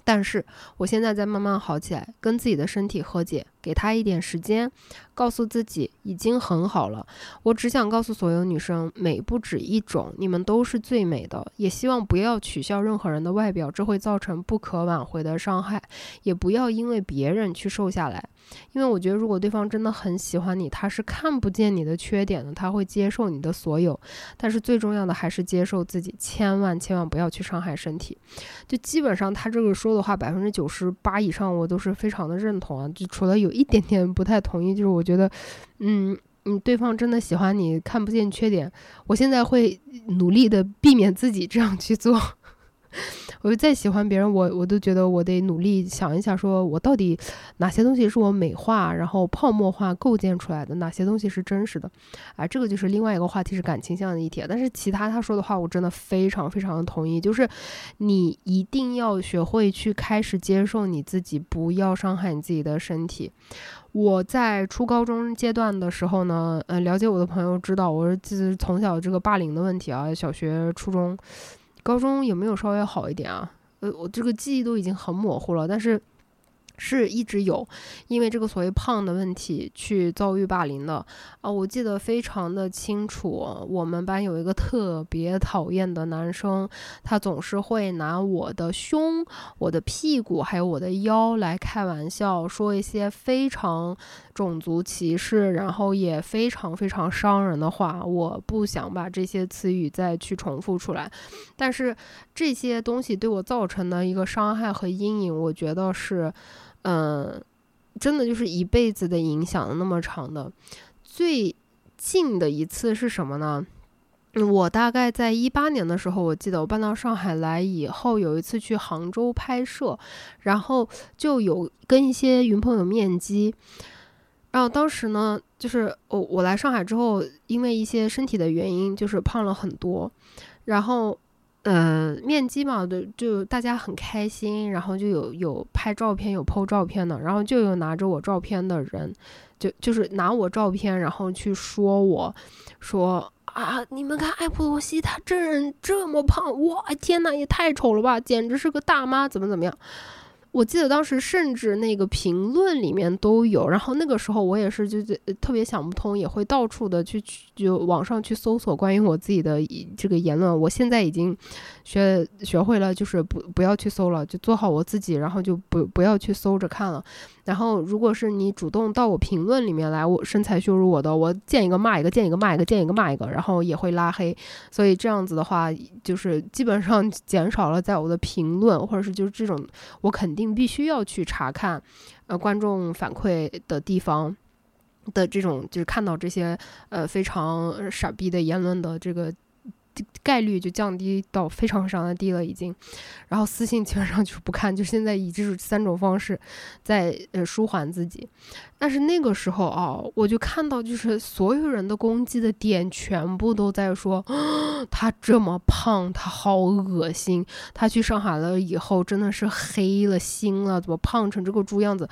但是我现在在慢慢好起来，跟自己的身体和解，给他一点时间，告诉自己已经很好了。我只想告诉所有女生，美不止一种，你们都是最美的。也希望不要取笑任何人的外表，这会造成不可挽回的伤害。也不要因为别人去瘦下来。因为我觉得，如果对方真的很喜欢你，他是看不见你的缺点的，他会接受你的所有。但是最重要的还是接受自己，千万千万不要去伤害身体。就基本上他这个说的话，百分之九十八以上我都是非常的认同啊。就除了有有一点点不太同意，就是我觉得，嗯嗯，对方真的喜欢你，看不见缺点。我现在会努力的避免自己这样去做。我就再喜欢别人，我我都觉得我得努力想一想，说我到底哪些东西是我美化然后泡沫化构建出来的，哪些东西是真实的，啊，这个就是另外一个话题，是感情向的议题。但是其他他说的话，我真的非常非常的同意，就是你一定要学会去开始接受你自己，不要伤害你自己的身体。我在初高中阶段的时候呢，呃，了解我的朋友知道，我是自从小这个霸凌的问题啊，小学、初中。高中有没有稍微好一点啊？呃，我这个记忆都已经很模糊了，但是是一直有，因为这个所谓胖的问题去遭遇霸凌的啊。我记得非常的清楚，我们班有一个特别讨厌的男生，他总是会拿我的胸、我的屁股还有我的腰来开玩笑，说一些非常。种族歧视，然后也非常非常伤人的话，我不想把这些词语再去重复出来。但是这些东西对我造成的一个伤害和阴影，我觉得是，嗯，真的就是一辈子的影响那么长的。最近的一次是什么呢？我大概在一八年的时候，我记得我搬到上海来以后，有一次去杭州拍摄，然后就有跟一些云朋友面基。然后当时呢，就是我我来上海之后，因为一些身体的原因，就是胖了很多。然后，嗯，面基嘛，就就大家很开心，然后就有有拍照片，有 PO 照片的，然后就有拿着我照片的人，就就是拿我照片，然后去说我，说啊，你们看艾普罗西，他真人这么胖，哇，天呐，也太丑了吧，简直是个大妈，怎么怎么样。我记得当时甚至那个评论里面都有，然后那个时候我也是就就特别想不通，也会到处的去就网上去搜索关于我自己的这个言论。我现在已经学学会了，就是不不要去搜了，就做好我自己，然后就不不要去搜着看了。然后如果是你主动到我评论里面来，我身材羞辱我的，我见一个骂一个，见一个骂一个，见一个骂一个，然后也会拉黑。所以这样子的话，就是基本上 减少了在我的评论或者是就是这种我肯。定必须要去查看，呃，观众反馈的地方的这种，就是看到这些呃非常傻逼的言论的这个概率就降低到非常非常的低了，已经。然后私信基本上就是不看，就现在以这三种方式在呃舒缓自己。但是那个时候啊，我就看到，就是所有人的攻击的点全部都在说，他这么胖，他好恶心，他去上海了以后真的是黑了心了，怎么胖成这个猪样子？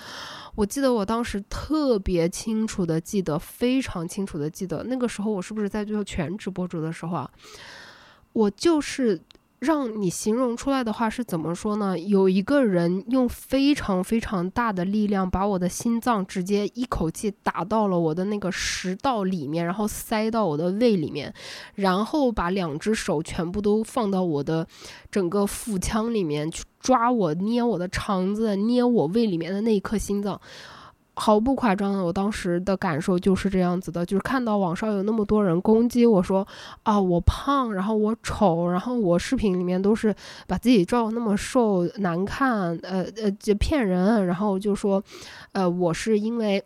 我记得我当时特别清楚的记得，非常清楚的记得，那个时候我是不是在做全职博主的时候啊？我就是让你形容出来的话是怎么说呢？有一个人用非常非常大的力量把我的心脏直接一口气打到了我的那个食道里面，然后塞到我的胃里面，然后把两只手全部都放到我的整个腹腔里面去抓我、捏我的肠子、捏我胃里面的那一颗心脏。毫不夸张的，我当时的感受就是这样子的，就是看到网上有那么多人攻击我说啊我胖，然后我丑，然后我视频里面都是把自己照那么瘦难看，呃呃就骗人，然后就说，呃我是因为。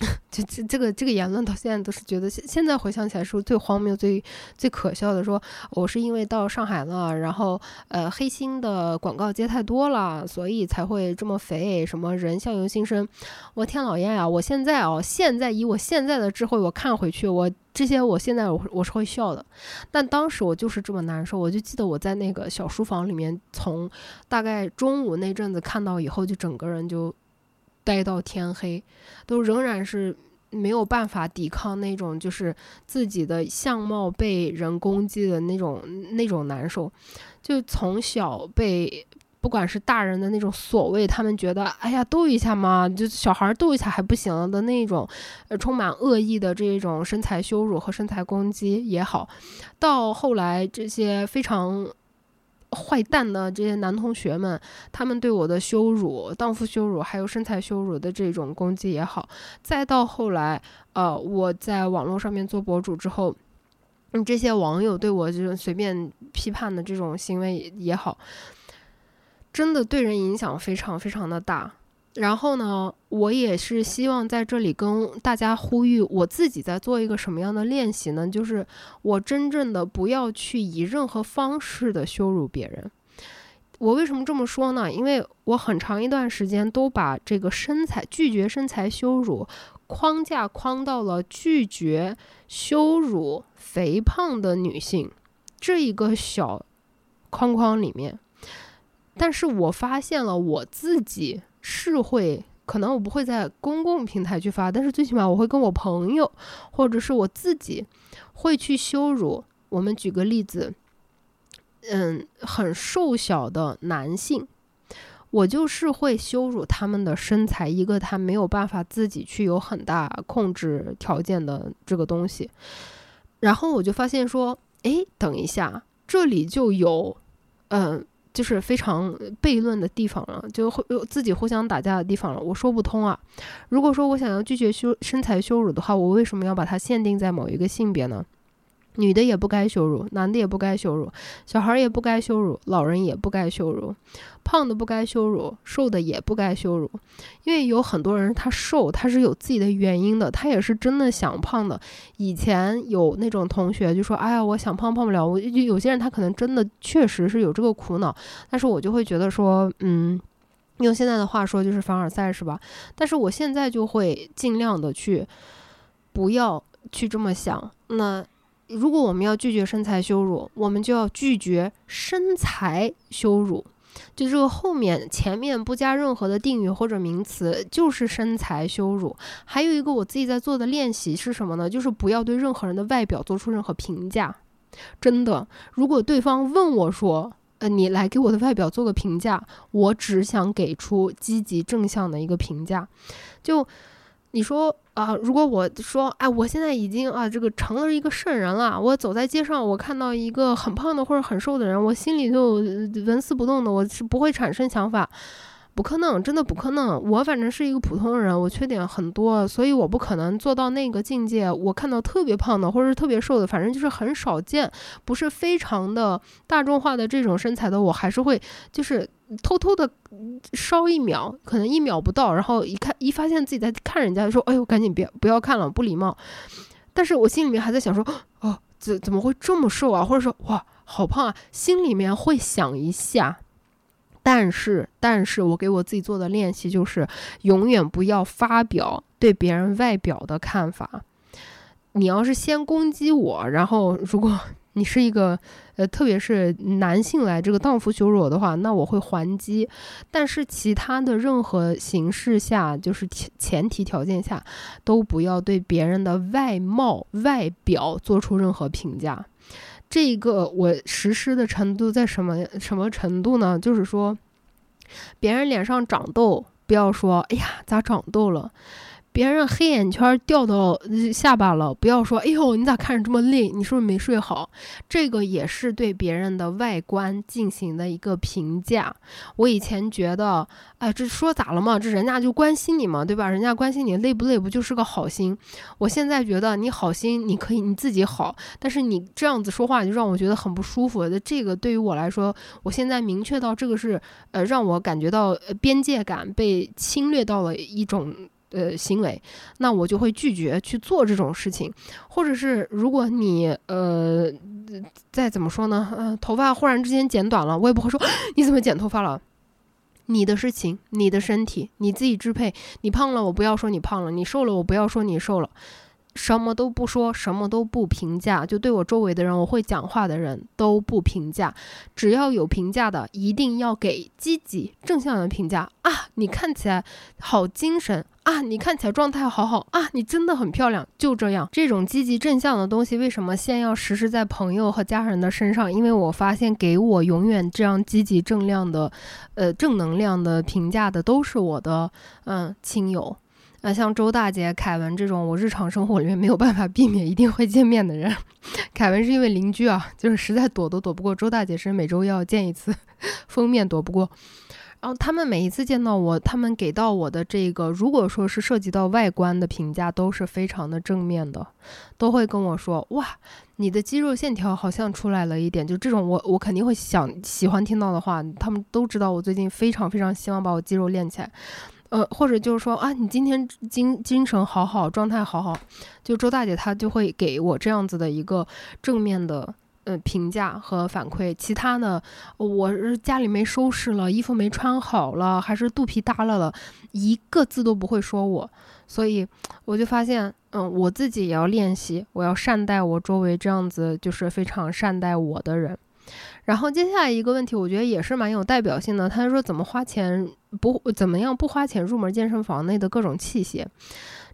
就这这个这个言论到现在都是觉得现现在回想起来是最荒谬、最最可笑的。说我是因为到上海了，然后呃黑心的广告接太多了，所以才会这么肥。什么人相由心生，我天老爷呀！我现在哦，现在以我现在的智慧，我看回去，我这些我现在我我是会笑的。但当时我就是这么难受。我就记得我在那个小书房里面，从大概中午那阵子看到以后，就整个人就。待到天黑，都仍然是没有办法抵抗那种就是自己的相貌被人攻击的那种那种难受。就从小被不管是大人的那种所谓，他们觉得哎呀逗一下嘛，就小孩逗一下还不行的那种，呃，充满恶意的这种身材羞辱和身材攻击也好，到后来这些非常。坏蛋的这些男同学们，他们对我的羞辱、荡妇羞辱，还有身材羞辱的这种攻击也好，再到后来，呃，我在网络上面做博主之后，嗯，这些网友对我这种随便批判的这种行为也好，真的对人影响非常非常的大。然后呢，我也是希望在这里跟大家呼吁，我自己在做一个什么样的练习呢？就是我真正的不要去以任何方式的羞辱别人。我为什么这么说呢？因为我很长一段时间都把这个身材拒绝身材羞辱框架框到了拒绝羞辱肥胖的女性这一个小框框里面。但是我发现了我自己。是会，可能我不会在公共平台去发，但是最起码我会跟我朋友，或者是我自己，会去羞辱。我们举个例子，嗯，很瘦小的男性，我就是会羞辱他们的身材，一个他没有办法自己去有很大控制条件的这个东西。然后我就发现说，哎，等一下，这里就有，嗯。就是非常悖论的地方了，就会自己互相打架的地方了。我说不通啊！如果说我想要拒绝羞身材羞辱的话，我为什么要把它限定在某一个性别呢？女的也不该羞辱，男的也不该羞辱，小孩也不该羞辱，老人也不该羞辱，胖的不该羞辱，瘦的也不该羞辱，因为有很多人他瘦，他是有自己的原因的，他也是真的想胖的。以前有那种同学就说：“哎呀，我想胖胖不了。”我有些人他可能真的确实是有这个苦恼，但是我就会觉得说，嗯，用现在的话说就是凡尔赛是吧？但是我现在就会尽量的去不要去这么想，那。如果我们要拒绝身材羞辱，我们就要拒绝身材羞辱。就这个后面前面不加任何的定语或者名词，就是身材羞辱。还有一个我自己在做的练习是什么呢？就是不要对任何人的外表做出任何评价。真的，如果对方问我说：“呃，你来给我的外表做个评价。”我只想给出积极正向的一个评价。就你说。啊，如果我说，哎，我现在已经啊，这个成了一个圣人了。我走在街上，我看到一个很胖的或者很瘦的人，我心里就纹丝不动的，我是不会产生想法。不可能，真的不可能。我反正是一个普通人，我缺点很多，所以我不可能做到那个境界。我看到特别胖的或者是特别瘦的，反正就是很少见，不是非常的大众化的这种身材的，我还是会就是偷偷的稍一秒，可能一秒不到，然后一看一发现自己在看人家，说哎呦，赶紧别不要看了，不礼貌。但是我心里面还在想说，哦，怎怎么会这么瘦啊？或者说哇，好胖啊，心里面会想一下。但是，但是我给我自己做的练习就是，永远不要发表对别人外表的看法。你要是先攻击我，然后如果你是一个呃，特别是男性来这个荡妇羞辱我的话，那我会还击。但是其他的任何形式下，就是前前提条件下，都不要对别人的外貌、外表做出任何评价。这个我实施的程度在什么什么程度呢？就是说，别人脸上长痘，不要说“哎呀，咋长痘了”。别人黑眼圈掉到下巴了，不要说“哎呦，你咋看着这么累？你是不是没睡好？”这个也是对别人的外观进行的一个评价。我以前觉得，哎，这说咋了嘛？这人家就关心你嘛，对吧？人家关心你累不累，不就是个好心？我现在觉得你好心，你可以你自己好，但是你这样子说话就让我觉得很不舒服。这个对于我来说，我现在明确到这个是，呃，让我感觉到边界感被侵略到了一种。呃，行为，那我就会拒绝去做这种事情，或者是如果你呃，再怎么说呢，呃，头发忽然之间剪短了，我也不会说 你怎么剪头发了，你的事情，你的身体，你自己支配。你胖了，我不要说你胖了；你瘦了，我不要说你瘦了。什么都不说，什么都不评价，就对我周围的人，我会讲话的人都不评价。只要有评价的，一定要给积极正向的评价啊！你看起来好精神啊！你看起来状态好好啊！你真的很漂亮。就这样，这种积极正向的东西，为什么先要实施在朋友和家人的身上？因为我发现，给我永远这样积极正量的，呃，正能量的评价的，都是我的嗯亲友。那像周大姐、凯文这种，我日常生活里面没有办法避免一定会见面的人。凯文是因为邻居啊，就是实在躲都躲不过。周大姐是每周要见一次，封面躲不过。然后他们每一次见到我，他们给到我的这个，如果说是涉及到外观的评价，都是非常的正面的，都会跟我说：“哇，你的肌肉线条好像出来了一点。”就这种，我我肯定会想喜欢听到的话。他们都知道我最近非常非常希望把我肌肉练起来。呃，或者就是说啊，你今天精精神好好，状态好好，就周大姐她就会给我这样子的一个正面的呃评价和反馈。其他的，我是家里没收拾了，衣服没穿好了，还是肚皮耷拉了，一个字都不会说我。所以我就发现，嗯，我自己也要练习，我要善待我周围这样子就是非常善待我的人。然后接下来一个问题，我觉得也是蛮有代表性的。他说怎么花钱不怎么样不花钱入门健身房内的各种器械，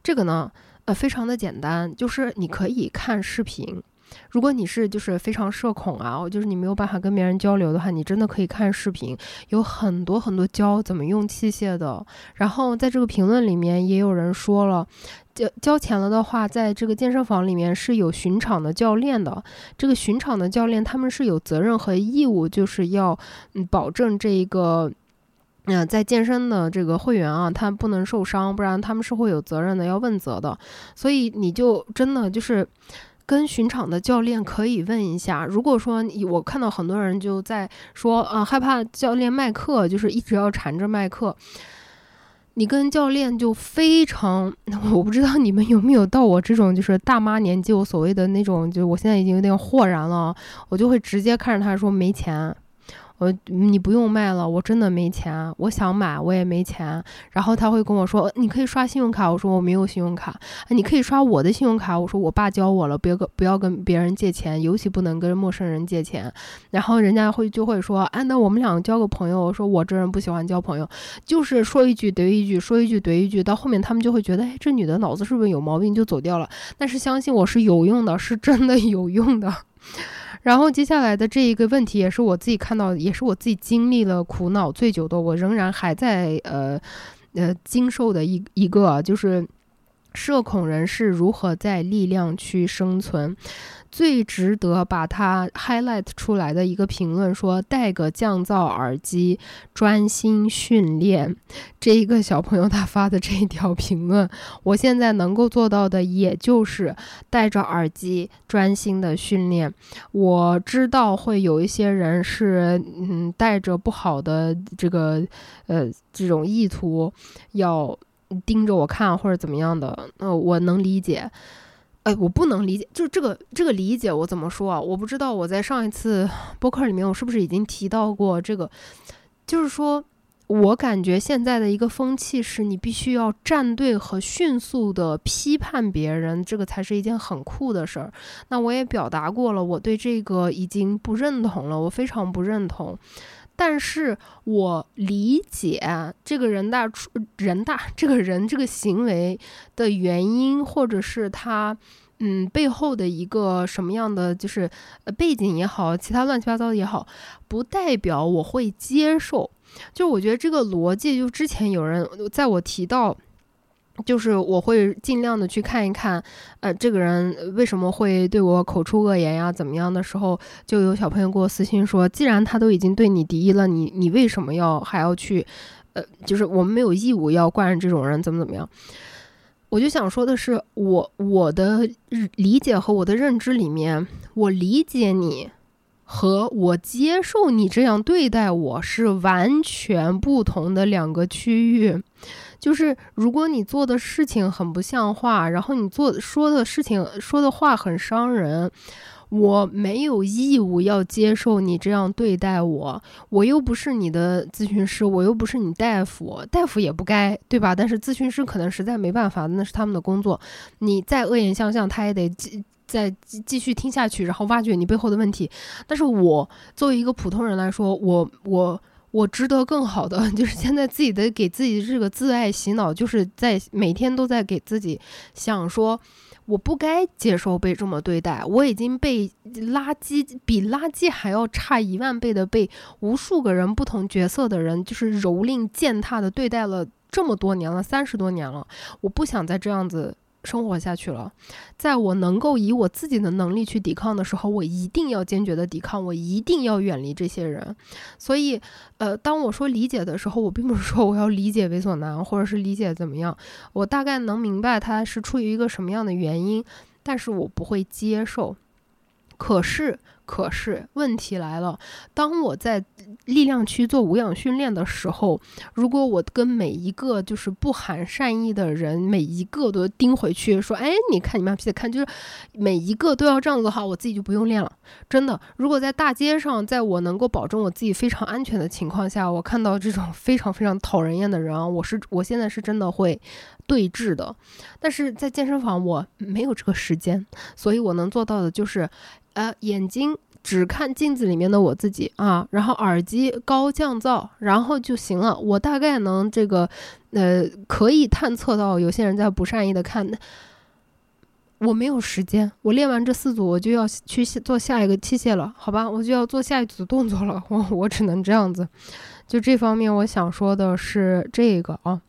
这个呢，呃，非常的简单，就是你可以看视频。如果你是就是非常社恐啊，我就是你没有办法跟别人交流的话，你真的可以看视频，有很多很多教怎么用器械的。然后在这个评论里面也有人说了，交交钱了的话，在这个健身房里面是有巡场的教练的。这个巡场的教练他们是有责任和义务，就是要嗯保证这一个嗯在健身的这个会员啊，他不能受伤，不然他们是会有责任的，要问责的。所以你就真的就是。跟巡场的教练可以问一下，如果说我看到很多人就在说，啊，害怕教练卖课，就是一直要缠着卖课。你跟教练就非常，我不知道你们有没有到我这种就是大妈年纪，我所谓的那种，就我现在已经有点豁然了，我就会直接看着他说没钱。我你不用卖了，我真的没钱。我想买，我也没钱。然后他会跟我说：“你可以刷信用卡。”我说：“我没有信用卡。”你可以刷我的信用卡。我说：“我爸教我了，别跟不要跟别人借钱，尤其不能跟陌生人借钱。”然后人家会就会说：“哎，那我们两个交个朋友。”我说：“我这人不喜欢交朋友，就是说一句怼一句，说一句怼一句，到后面他们就会觉得，哎，这女的脑子是不是有毛病，就走掉了。但是相信我是有用的，是真的有用的。”然后接下来的这一个问题也是我自己看到，也是我自己经历了苦恼最久的，我仍然还在呃呃经受的一一个，就是社恐人士如何在力量区生存。最值得把它 highlight 出来的一个评论说：“戴个降噪耳机，专心训练。”这一个小朋友他发的这一条评论，我现在能够做到的也就是戴着耳机专心的训练。我知道会有一些人是嗯带着不好的这个呃这种意图要盯着我看或者怎么样的，呃，我能理解。哎，我不能理解，就是这个这个理解我怎么说啊？我不知道我在上一次播客里面，我是不是已经提到过这个？就是说我感觉现在的一个风气是你必须要站队和迅速的批判别人，这个才是一件很酷的事儿。那我也表达过了，我对这个已经不认同了，我非常不认同。但是我理解这个人大出人大这个人这个行为的原因，或者是他嗯背后的一个什么样的就是呃背景也好，其他乱七八糟的也好，不代表我会接受。就我觉得这个逻辑，就之前有人在我提到。就是我会尽量的去看一看，呃，这个人为什么会对我口出恶言呀？怎么样的时候，就有小朋友给我私信说，既然他都已经对你敌意了，你你为什么要还要去？呃，就是我们没有义务要惯着这种人，怎么怎么样？我就想说的是，我我的理解和我的认知里面，我理解你和我接受你这样对待我是完全不同的两个区域。就是如果你做的事情很不像话，然后你做说的事情说的话很伤人，我没有义务要接受你这样对待我。我又不是你的咨询师，我又不是你大夫，大夫也不该，对吧？但是咨询师可能实在没办法，那是他们的工作。你再恶言相向，他也得继再继续听下去，然后挖掘你背后的问题。但是我作为一个普通人来说，我我。我值得更好的，就是现在自己的给自己这个自爱洗脑，就是在每天都在给自己想说，我不该接受被这么对待，我已经被垃圾比垃圾还要差一万倍的被无数个人不同角色的人就是蹂躏践踏的对待了这么多年了，三十多年了，我不想再这样子。生活下去了，在我能够以我自己的能力去抵抗的时候，我一定要坚决的抵抗，我一定要远离这些人。所以，呃，当我说理解的时候，我并不是说我要理解猥琐男，或者是理解怎么样，我大概能明白他是出于一个什么样的原因，但是我不会接受。可是。可是问题来了，当我在力量区做无氧训练的时候，如果我跟每一个就是不含善意的人，每一个都盯回去，说，哎，你看你妈逼的看，就是每一个都要这样子的话，我自己就不用练了。真的，如果在大街上，在我能够保证我自己非常安全的情况下，我看到这种非常非常讨人厌的人，我是我现在是真的会对峙的。但是在健身房，我没有这个时间，所以我能做到的就是。呃，眼睛只看镜子里面的我自己啊，然后耳机高降噪，然后就行了。我大概能这个，呃，可以探测到有些人在不善意的看。我没有时间，我练完这四组，我就要去做下一个器械了，好吧？我就要做下一组动作了，我我只能这样子。就这方面，我想说的是这个啊。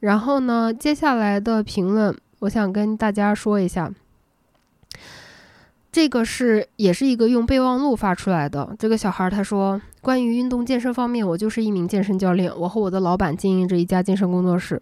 然后呢，接下来的评论，我想跟大家说一下。这个是也是一个用备忘录发出来的。这个小孩他说。关于运动健身方面，我就是一名健身教练。我和我的老板经营着一家健身工作室。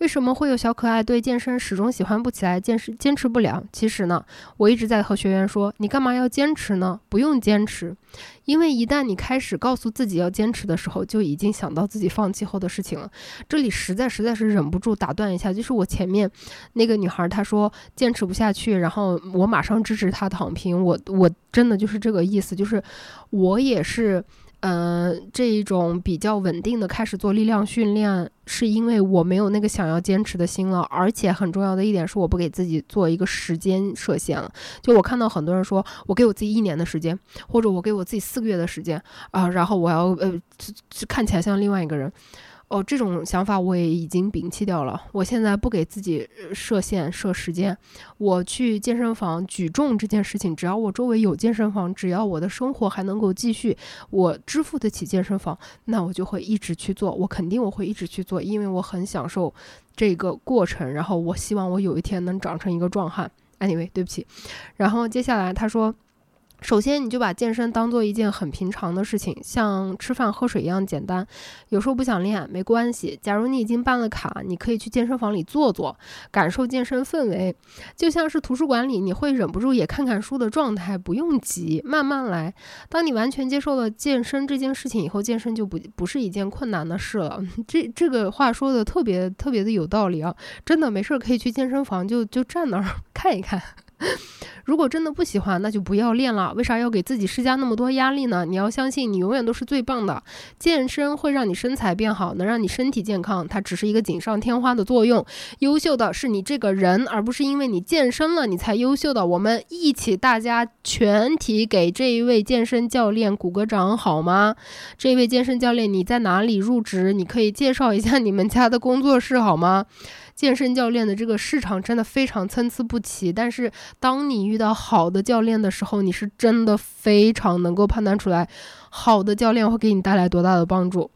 为什么会有小可爱对健身始终喜欢不起来，坚持坚持不了？其实呢，我一直在和学员说，你干嘛要坚持呢？不用坚持，因为一旦你开始告诉自己要坚持的时候，就已经想到自己放弃后的事情了。这里实在实在是忍不住打断一下，就是我前面那个女孩她说坚持不下去，然后我马上支持她躺平。我我真的就是这个意思，就是我也是。嗯，这一种比较稳定的开始做力量训练，是因为我没有那个想要坚持的心了，而且很重要的一点是，我不给自己做一个时间设限了。就我看到很多人说，我给我自己一年的时间，或者我给我自己四个月的时间啊，然后我要呃，看起来像另外一个人。哦，这种想法我也已经摒弃掉了。我现在不给自己设限、设时间。我去健身房举重这件事情，只要我周围有健身房，只要我的生活还能够继续，我支付得起健身房，那我就会一直去做。我肯定我会一直去做，因为我很享受这个过程。然后我希望我有一天能长成一个壮汉。Anyway，对不起。然后接下来他说。首先，你就把健身当做一件很平常的事情，像吃饭喝水一样简单。有时候不想练没关系。假如你已经办了卡，你可以去健身房里坐坐，感受健身氛围，就像是图书馆里你会忍不住也看看书的状态。不用急，慢慢来。当你完全接受了健身这件事情以后，健身就不不是一件困难的事了。这这个话说的特别特别的有道理啊！真的没事可以去健身房，就就站那儿 看一看。如果真的不喜欢，那就不要练了。为啥要给自己施加那么多压力呢？你要相信，你永远都是最棒的。健身会让你身材变好，能让你身体健康，它只是一个锦上添花的作用。优秀的是你这个人，而不是因为你健身了你才优秀的。我们一起，大家全体给这一位健身教练鼓个掌好吗？这位健身教练，你在哪里入职？你可以介绍一下你们家的工作室好吗？健身教练的这个市场真的非常参差不齐。但是当你遇到好的教练的时候，你是真的非常能够判断出来，好的教练会给你带来多大的帮助。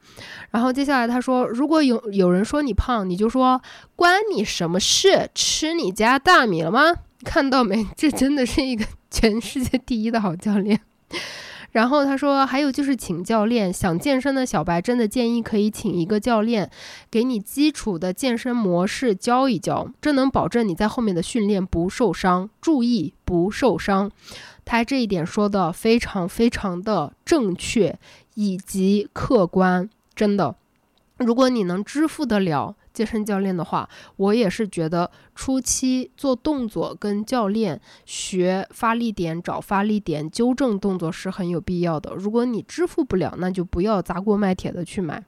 然后接下来他说，如果有有人说你胖，你就说关你什么事？吃你家大米了吗？看到没？这真的是一个全世界第一的好教练。然后他说，还有就是请教练。想健身的小白真的建议可以请一个教练，给你基础的健身模式教一教，这能保证你在后面的训练不受伤。注意不受伤，他这一点说的非常非常的正确以及客观，真的。如果你能支付得了。健身教练的话，我也是觉得初期做动作跟教练学发力点、找发力点、纠正动作是很有必要的。如果你支付不了，那就不要砸锅卖铁的去买。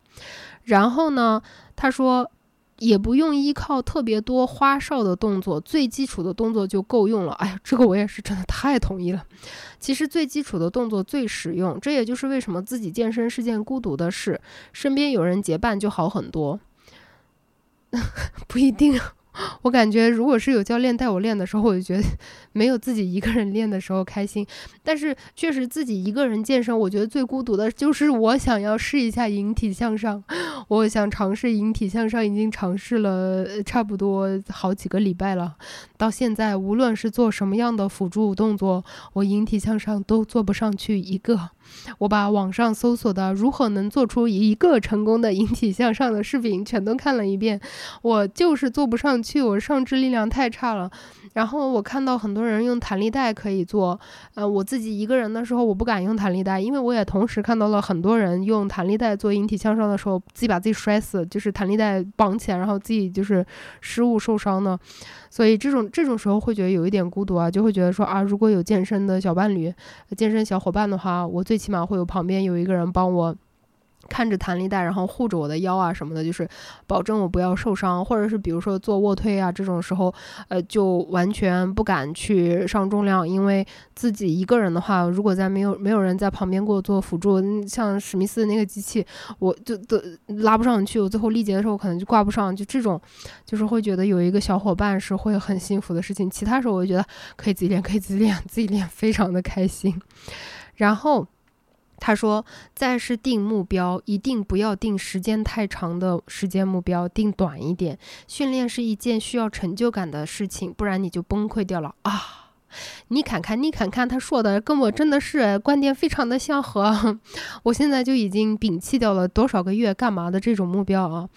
然后呢，他说也不用依靠特别多花哨的动作，最基础的动作就够用了。哎呀，这个我也是真的太同意了。其实最基础的动作最实用，这也就是为什么自己健身是件孤独的事，身边有人结伴就好很多。不一定，我感觉如果是有教练带我练的时候，我就觉得 没有自己一个人练的时候开心。但是确实自己一个人健身，我觉得最孤独的就是我想要试一下引体向上。我想尝试引体向上，已经尝试了差不多好几个礼拜了。到现在，无论是做什么样的辅助动作，我引体向上都做不上去一个。我把网上搜索的如何能做出一个成功的引体向上的视频全都看了一遍，我就是做不上去，我上肢力量太差了。然后我看到很多人用弹力带可以做，呃，我自己一个人的时候我不敢用弹力带，因为我也同时看到了很多人用弹力带做引体向上的时候，自己把自己摔死，就是弹力带绑起来，然后自己就是失误受伤的。所以这种这种时候会觉得有一点孤独啊，就会觉得说啊，如果有健身的小伴侣、健身小伙伴的话，我最起码会有旁边有一个人帮我。看着弹力带，然后护着我的腰啊什么的，就是保证我不要受伤，或者是比如说做卧推啊这种时候，呃，就完全不敢去上重量，因为自己一个人的话，如果在没有没有人在旁边给我做辅助，像史密斯那个机器，我就都拉不上去，我最后力竭的时候可能就挂不上，就这种，就是会觉得有一个小伙伴是会很幸福的事情。其他时候我就觉得可以自己练，可以自己练，自己练非常的开心，然后。他说：“再是定目标，一定不要定时间太长的时间目标，定短一点。训练是一件需要成就感的事情，不然你就崩溃掉了啊。”你看看，你看看，他说的跟我真的是观点非常的相合。我现在就已经摒弃掉了多少个月干嘛的这种目标啊。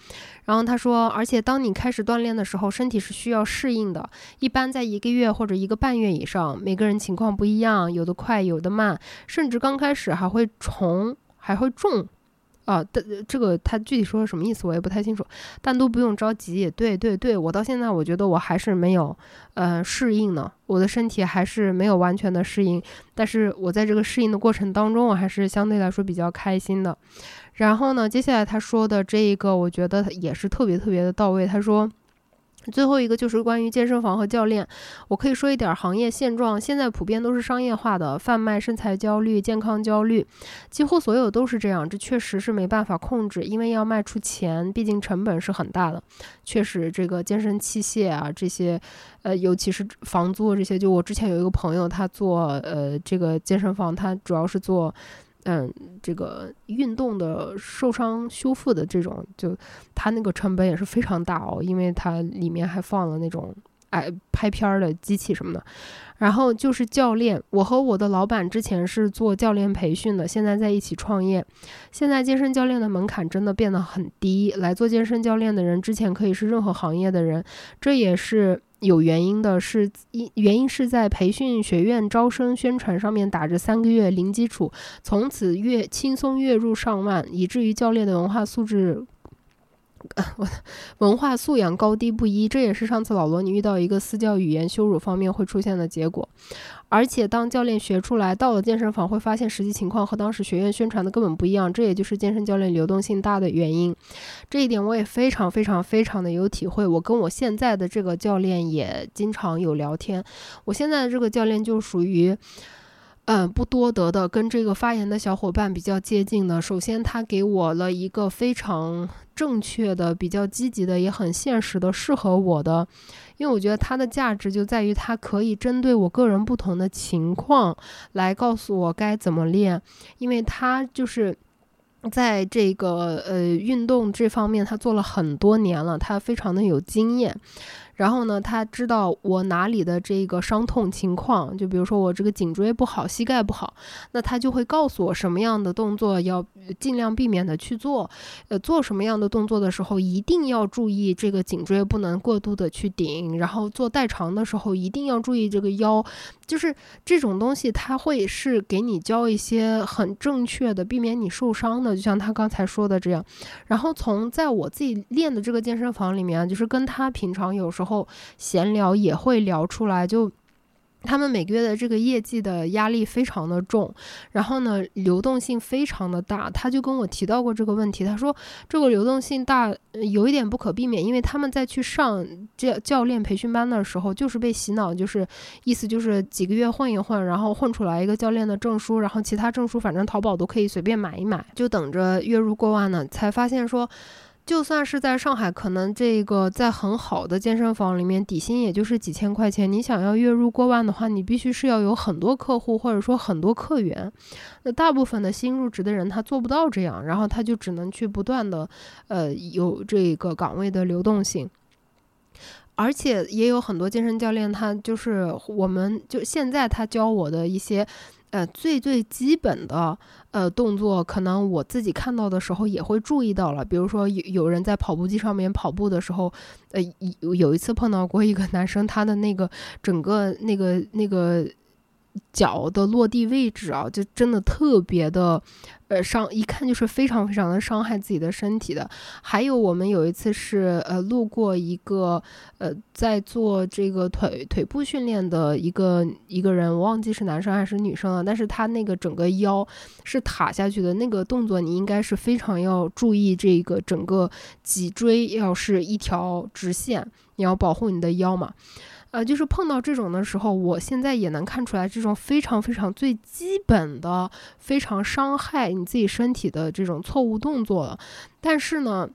然后他说，而且当你开始锻炼的时候，身体是需要适应的，一般在一个月或者一个半月以上。每个人情况不一样，有的快，有的慢，甚至刚开始还会重，还会重。啊，但这个他具体说的什么意思我也不太清楚，但都不用着急。对对对，我到现在我觉得我还是没有，呃，适应呢，我的身体还是没有完全的适应。但是我在这个适应的过程当中，我还是相对来说比较开心的。然后呢，接下来他说的这一个，我觉得也是特别特别的到位。他说。最后一个就是关于健身房和教练，我可以说一点行业现状。现在普遍都是商业化的，贩卖身材焦虑、健康焦虑，几乎所有都是这样。这确实是没办法控制，因为要卖出钱，毕竟成本是很大的。确实，这个健身器械啊，这些，呃，尤其是房租这些，就我之前有一个朋友，他做呃这个健身房，他主要是做。嗯，这个运动的受伤修复的这种，就它那个成本也是非常大哦，因为它里面还放了那种哎拍片儿的机器什么的。然后就是教练，我和我的老板之前是做教练培训的，现在在一起创业。现在健身教练的门槛真的变得很低，来做健身教练的人之前可以是任何行业的人，这也是。有原因的是，一原因是在培训学院招生宣传上面打着三个月零基础，从此月轻松月入上万，以至于教练的文化素质。我 文化素养高低不一，这也是上次老罗你遇到一个私教语言羞辱方面会出现的结果。而且当教练学出来，到了健身房会发现实际情况和当时学院宣传的根本不一样，这也就是健身教练流动性大的原因。这一点我也非常非常非常的有体会。我跟我现在的这个教练也经常有聊天。我现在的这个教练就属于。嗯，不多得的，跟这个发言的小伙伴比较接近的。首先，他给我了一个非常正确的、比较积极的、也很现实的、适合我的。因为我觉得它的价值就在于它可以针对我个人不同的情况来告诉我该怎么练，因为它就是在这个呃运动这方面，他做了很多年了，他非常的有经验。然后呢，他知道我哪里的这个伤痛情况，就比如说我这个颈椎不好，膝盖不好，那他就会告诉我什么样的动作要尽量避免的去做，呃，做什么样的动作的时候一定要注意这个颈椎不能过度的去顶，然后做代偿的时候一定要注意这个腰，就是这种东西他会是给你教一些很正确的，避免你受伤的，就像他刚才说的这样。然后从在我自己练的这个健身房里面，就是跟他平常有时候。后闲聊也会聊出来，就他们每个月的这个业绩的压力非常的重，然后呢流动性非常的大。他就跟我提到过这个问题，他说这个流动性大有一点不可避免，因为他们在去上教教练培训班的时候，就是被洗脑，就是意思就是几个月混一混，然后混出来一个教练的证书，然后其他证书反正淘宝都可以随便买一买，就等着月入过万呢。才发现说。就算是在上海，可能这个在很好的健身房里面，底薪也就是几千块钱。你想要月入过万的话，你必须是要有很多客户，或者说很多客源。那大部分的新入职的人他做不到这样，然后他就只能去不断的，呃，有这个岗位的流动性。而且也有很多健身教练，他就是我们就现在他教我的一些。呃，最最基本的呃动作，可能我自己看到的时候也会注意到了。比如说，有有人在跑步机上面跑步的时候，呃，有有一次碰到过一个 男生，他的那个整个那个那个。脚的落地位置啊，就真的特别的，呃，伤，一看就是非常非常的伤害自己的身体的。还有我们有一次是，呃，路过一个，呃，在做这个腿腿部训练的一个一个人，我忘记是男生还是女生了，但是他那个整个腰是塌下去的那个动作，你应该是非常要注意这个整个脊椎要是一条直线，你要保护你的腰嘛。呃，就是碰到这种的时候，我现在也能看出来，这种非常非常最基本的、非常伤害你自己身体的这种错误动作了。但是呢。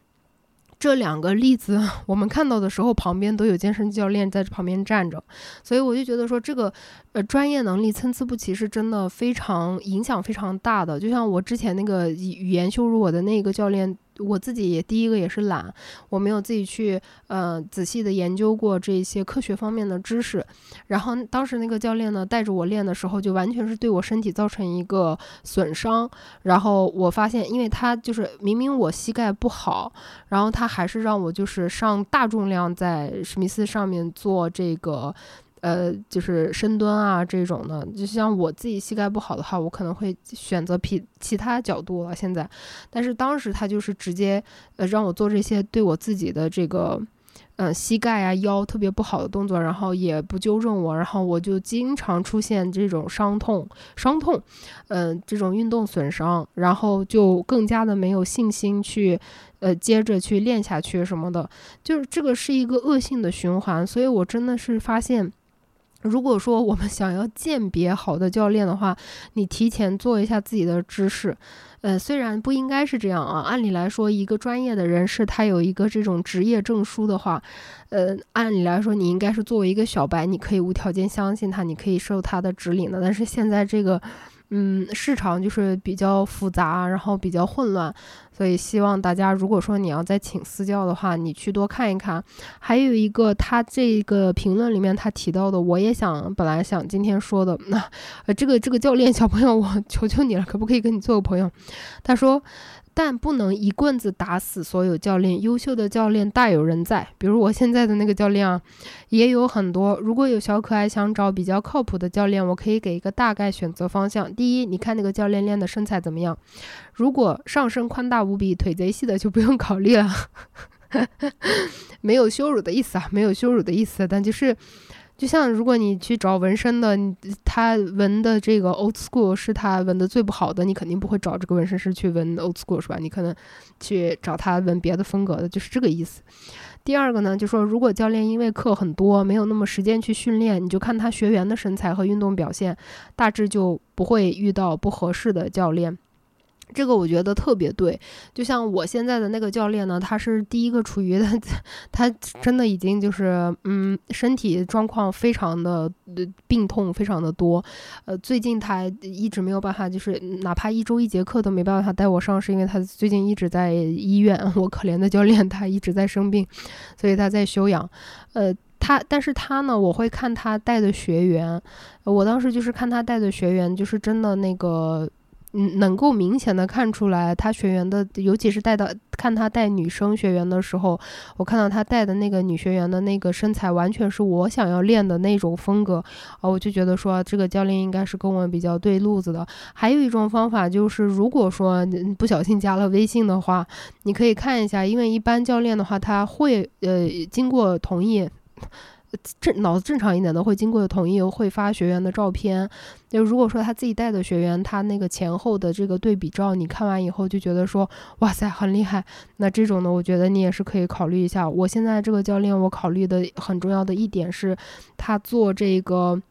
这两个例子 我们看到的时候，旁边都有健身教练在旁边站着，所以我就觉得说这个呃专业能力参差不齐是真的非常影响非常大的。就像我之前那个语言羞辱我的那个教练，我自己也第一个也是懒，我没有自己去呃仔细的研究过这些科学方面的知识。然后当时那个教练呢带着我练的时候，就完全是对我身体造成一个损伤。然后我发现，因为他就是明明我膝盖不好，然后他。还是让我就是上大重量在史密斯上面做这个，呃，就是深蹲啊这种的。就像我自己膝盖不好的话，我可能会选择其其他角度了。现在，但是当时他就是直接呃让我做这些对我自己的这个。嗯，膝盖啊、腰特别不好的动作，然后也不纠正我，然后我就经常出现这种伤痛、伤痛，嗯，这种运动损伤，然后就更加的没有信心去，呃，接着去练下去什么的，就是这个是一个恶性的循环，所以我真的是发现。如果说我们想要鉴别好的教练的话，你提前做一下自己的知识。呃，虽然不应该是这样啊，按理来说，一个专业的人士他有一个这种职业证书的话，呃，按理来说你应该是作为一个小白，你可以无条件相信他，你可以受他的指引的。但是现在这个。嗯，市场就是比较复杂，然后比较混乱，所以希望大家，如果说你要再请私教的话，你去多看一看。还有一个，他这个评论里面他提到的，我也想本来想今天说的，那呃，这个这个教练小朋友，我求求你了，可不可以跟你做个朋友？他说。但不能一棍子打死所有教练，优秀的教练大有人在。比如我现在的那个教练啊，也有很多。如果有小可爱想找比较靠谱的教练，我可以给一个大概选择方向。第一，你看那个教练练的身材怎么样？如果上身宽大无比，腿贼细的就不用考虑了。没有羞辱的意思啊，没有羞辱的意思，但就是。就像如果你去找纹身的，他纹的这个 old school 是他纹的最不好的，你肯定不会找这个纹身师去纹 old school 是吧？你可能去找他纹别的风格的，就是这个意思。第二个呢，就说如果教练因为课很多，没有那么时间去训练，你就看他学员的身材和运动表现，大致就不会遇到不合适的教练。这个我觉得特别对，就像我现在的那个教练呢，他是第一个处于的，他真的已经就是嗯，身体状况非常的病痛非常的多，呃，最近他一直没有办法，就是哪怕一周一节课都没办法带我上，是因为他最近一直在医院。我可怜的教练，他一直在生病，所以他在休养。呃，他但是他呢，我会看他带的学员，我当时就是看他带的学员，就是真的那个。嗯，能够明显的看出来，他学员的，尤其是带到看他带女生学员的时候，我看到他带的那个女学员的那个身材，完全是我想要练的那种风格啊，我就觉得说这个教练应该是跟我比较对路子的。还有一种方法就是，如果说不小心加了微信的话，你可以看一下，因为一般教练的话，他会呃经过同意。正脑子正常一点的会经过同意会发学员的照片，就如果说他自己带的学员，他那个前后的这个对比照，你看完以后就觉得说哇塞很厉害，那这种呢，我觉得你也是可以考虑一下。我现在这个教练，我考虑的很重要的一点是，他做这个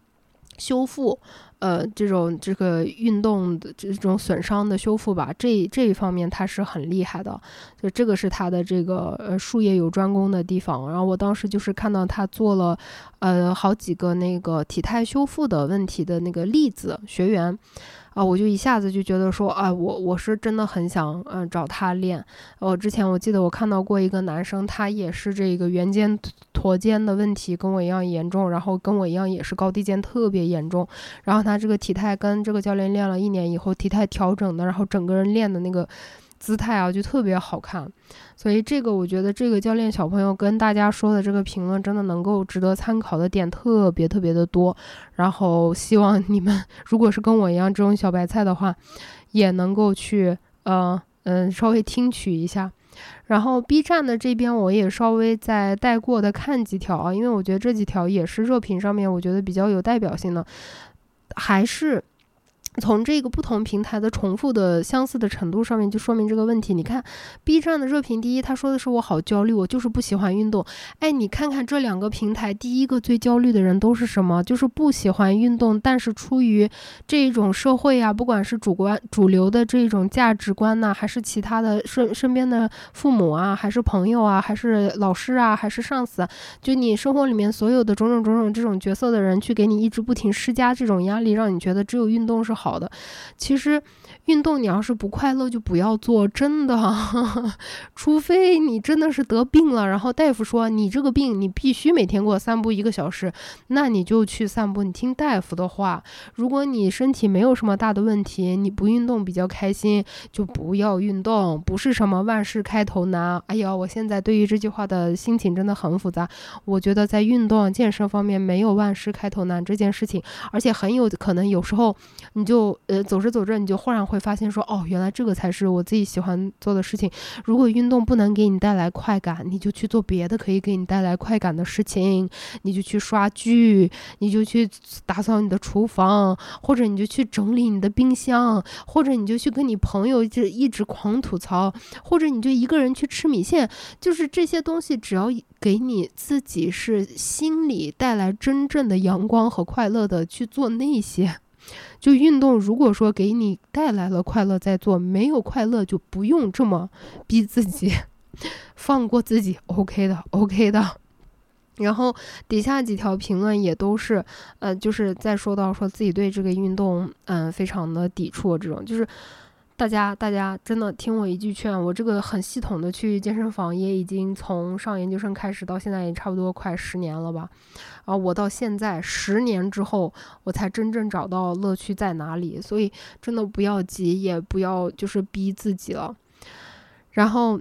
修复。呃，这种这个运动的这种损伤的修复吧，这这一方面它是很厉害的，就这个是它的这个呃术业有专攻的地方。然后我当时就是看到他做了呃好几个那个体态修复的问题的那个例子学员。啊，我就一下子就觉得说，啊，我我是真的很想，嗯，找他练。我之前我记得我看到过一个男生，他也是这个圆肩、驼肩的问题跟我一样严重，然后跟我一样也是高低肩特别严重。然后他这个体态跟这个教练练了一年以后，体态调整的，然后整个人练的那个。姿态啊，就特别好看，所以这个我觉得这个教练小朋友跟大家说的这个评论真的能够值得参考的点特别特别的多，然后希望你们如果是跟我一样这种小白菜的话，也能够去呃嗯稍微听取一下，然后 B 站的这边我也稍微再带过的看几条啊，因为我觉得这几条也是热评上面我觉得比较有代表性的，还是。从这个不同平台的重复的相似的程度上面，就说明这个问题。你看，B 站的热评第一，他说的是我好焦虑，我就是不喜欢运动。哎，你看看这两个平台，第一个最焦虑的人都是什么？就是不喜欢运动，但是出于这种社会啊，不管是主观主流的这种价值观呐，还是其他的身身边的父母啊，还是朋友啊，还是老师啊，还是上司，就你生活里面所有的种种种种这种角色的人，去给你一直不停施加这种压力，让你觉得只有运动是好好的，其实。运动你要是不快乐就不要做，真的，除非你真的是得病了，然后大夫说你这个病你必须每天给我散步一个小时，那你就去散步，你听大夫的话。如果你身体没有什么大的问题，你不运动比较开心，就不要运动。不是什么万事开头难。哎呀，我现在对于这句话的心情真的很复杂。我觉得在运动健身方面没有万事开头难这件事情，而且很有可能有时候你就呃走着走着你就忽然会。发现说哦，原来这个才是我自己喜欢做的事情。如果运动不能给你带来快感，你就去做别的可以给你带来快感的事情。你就去刷剧，你就去打扫你的厨房，或者你就去整理你的冰箱，或者你就去跟你朋友就一直狂吐槽，或者你就一个人去吃米线。就是这些东西，只要给你自己是心里带来真正的阳光和快乐的去做那些。就运动，如果说给你带来了快乐，再做；没有快乐，就不用这么逼自己，放过自己，OK 的，OK 的。然后底下几条评论也都是，呃，就是在说到说自己对这个运动，嗯，非常的抵触，这种就是。大家，大家真的听我一句劝，我这个很系统的去健身房，也已经从上研究生开始到现在也差不多快十年了吧。啊，我到现在十年之后，我才真正找到乐趣在哪里。所以真的不要急，也不要就是逼自己了。然后。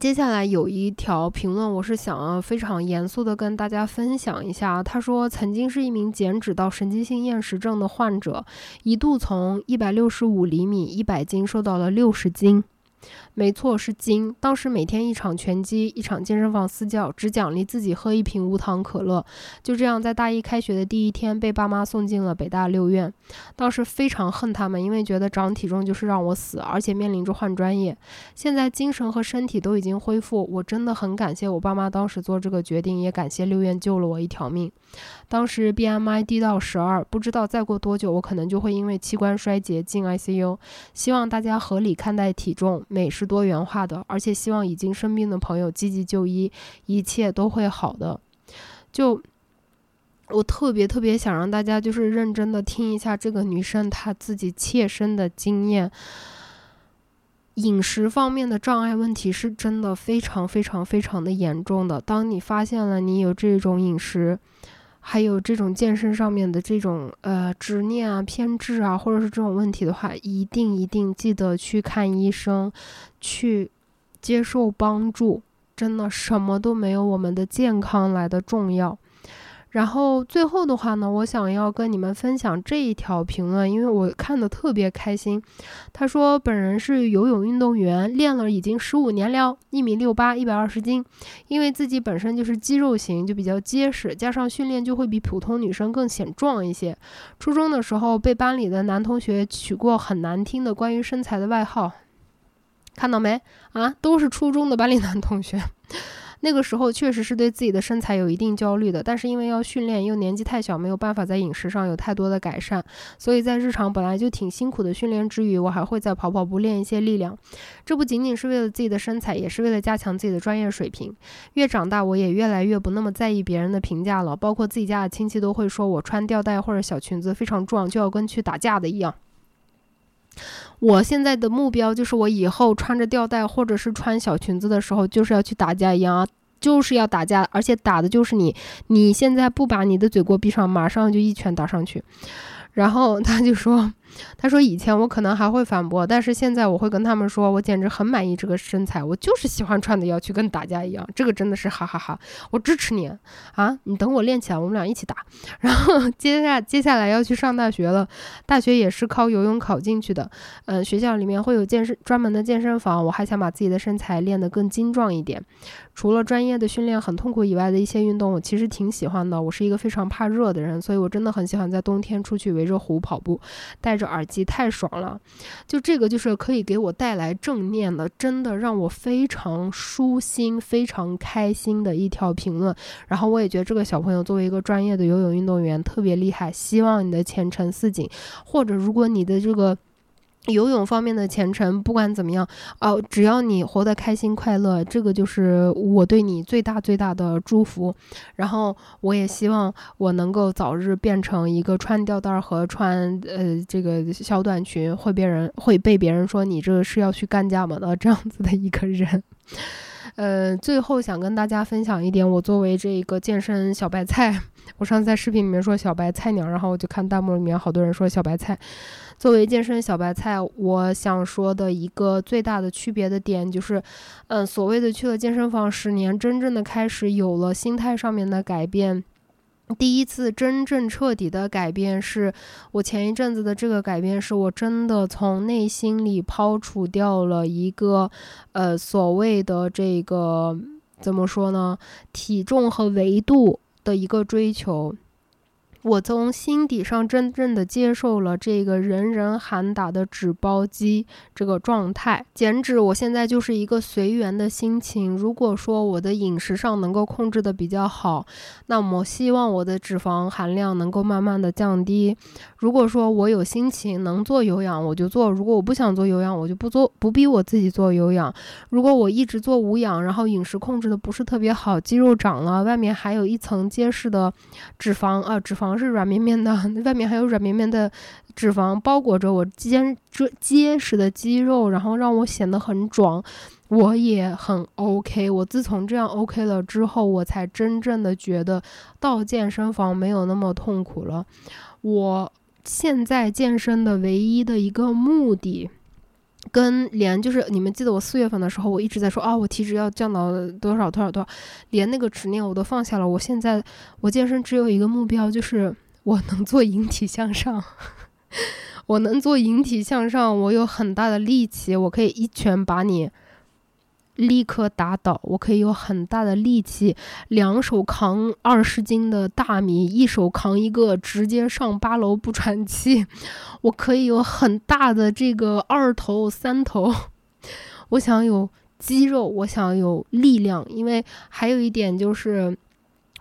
接下来有一条评论，我是想要非常严肃的跟大家分享一下。他说，曾经是一名减脂到神经性厌食症的患者，一度从一百六十五厘米、一百斤瘦到了六十斤。没错，是金。当时每天一场拳击，一场健身房私教，只奖励自己喝一瓶无糖可乐。就这样，在大一开学的第一天，被爸妈送进了北大六院。当时非常恨他们，因为觉得长体重就是让我死，而且面临着换专业。现在精神和身体都已经恢复，我真的很感谢我爸妈当时做这个决定，也感谢六院救了我一条命。当时 BMI 低到十二，不知道再过多久，我可能就会因为器官衰竭进 ICU。希望大家合理看待体重，美是多元化的，而且希望已经生病的朋友积极就医，一切都会好的。就我特别特别想让大家就是认真的听一下这个女生她自己切身的经验，饮食方面的障碍问题是真的非常非常非常的严重的。当你发现了你有这种饮食，还有这种健身上面的这种呃执念啊、偏执啊，或者是这种问题的话，一定一定记得去看医生，去接受帮助。真的什么都没有我们的健康来的重要。然后最后的话呢，我想要跟你们分享这一条评论，因为我看的特别开心。他说，本人是游泳运动员，练了已经十五年了，一米六八，一百二十斤。因为自己本身就是肌肉型，就比较结实，加上训练就会比普通女生更显壮一些。初中的时候被班里的男同学取过很难听的关于身材的外号，看到没啊？都是初中的班里男同学。那个时候确实是对自己的身材有一定焦虑的，但是因为要训练，又年纪太小，没有办法在饮食上有太多的改善，所以在日常本来就挺辛苦的训练之余，我还会在跑跑步练一些力量。这不仅仅是为了自己的身材，也是为了加强自己的专业水平。越长大，我也越来越不那么在意别人的评价了，包括自己家的亲戚都会说我穿吊带或者小裙子非常壮，就要跟去打架的一样。我现在的目标就是，我以后穿着吊带或者是穿小裙子的时候，就是要去打架一样啊，就是要打架，而且打的就是你。你现在不把你的嘴给我闭上，马上就一拳打上去。然后他就说。他说：“以前我可能还会反驳，但是现在我会跟他们说，我简直很满意这个身材，我就是喜欢穿的要去跟打架一样，这个真的是哈哈哈，我支持你啊！你等我练起来，我们俩一起打。然后接下接下来要去上大学了，大学也是靠游泳考进去的。嗯，学校里面会有健身专门的健身房，我还想把自己的身材练得更精壮一点。除了专业的训练很痛苦以外的一些运动，我其实挺喜欢的。我是一个非常怕热的人，所以我真的很喜欢在冬天出去围着湖跑步，带着。”耳机太爽了，就这个就是可以给我带来正念的，真的让我非常舒心、非常开心的一条评论。然后我也觉得这个小朋友作为一个专业的游泳运动员特别厉害，希望你的前程似锦，或者如果你的这个。游泳方面的前程，不管怎么样，哦，只要你活得开心快乐，这个就是我对你最大最大的祝福。然后我也希望我能够早日变成一个穿吊带和穿呃这个小短裙会别人会被别人说你这是要去干架吗的这样子的一个人。呃，最后想跟大家分享一点，我作为这一个健身小白菜，我上次在视频里面说小白菜鸟，然后我就看弹幕里面好多人说小白菜。作为健身小白菜，我想说的一个最大的区别的点就是，嗯，所谓的去了健身房十年，真正的开始有了心态上面的改变。第一次真正彻底的改变，是我前一阵子的这个改变，是我真的从内心里抛除掉了一个，呃，所谓的这个怎么说呢，体重和维度的一个追求。我从心底上真正的接受了这个人人喊打的纸包鸡这个状态，减脂，我现在就是一个随缘的心情。如果说我的饮食上能够控制的比较好，那么希望我的脂肪含量能够慢慢的降低。如果说我有心情能做有氧，我就做；如果我不想做有氧，我就不做，不逼我自己做有氧。如果我一直做无氧，然后饮食控制的不是特别好，肌肉长了，外面还有一层结实的脂肪啊，脂肪。是软绵绵的，外面还有软绵绵的脂肪包裹着我坚这结实的肌肉，然后让我显得很壮，我也很 OK。我自从这样 OK 了之后，我才真正的觉得到健身房没有那么痛苦了。我现在健身的唯一的一个目的。跟连就是你们记得我四月份的时候，我一直在说啊，我体脂要降到多少多少多少，连那个执念我都放下了。我现在我健身只有一个目标，就是我能做引体向上。我能做引体向上，我有很大的力气，我可以一拳把你立刻打倒。我可以有很大的力气，两手扛二十斤的大米，一手扛一个直接上八楼不喘气。我可以有很大的这个二头、三头。我想有肌肉，我想有力量，因为还有一点就是。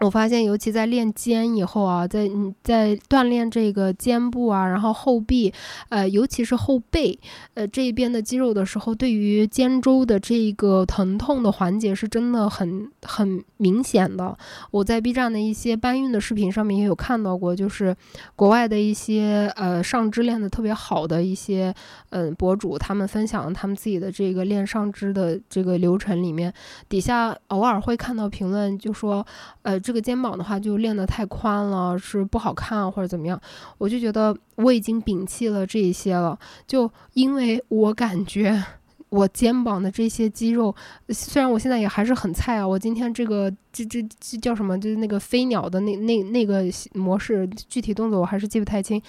我发现，尤其在练肩以后啊，在嗯在锻炼这个肩部啊，然后后臂，呃，尤其是后背，呃这一边的肌肉的时候，对于肩周的这个疼痛的缓解是真的很很明显的。我在 B 站的一些搬运的视频上面也有看到过，就是国外的一些呃上肢练的特别好的一些嗯博主，他们分享他们自己的这个练上肢的这个流程里面，底下偶尔会看到评论，就说呃这。这个肩膀的话就练得太宽了，是不好看或者怎么样？我就觉得我已经摒弃了这一些了，就因为我感觉我肩膀的这些肌肉，虽然我现在也还是很菜啊，我今天这个这这这叫什么？就是那个飞鸟的那那那个模式，具体动作我还是记不太清，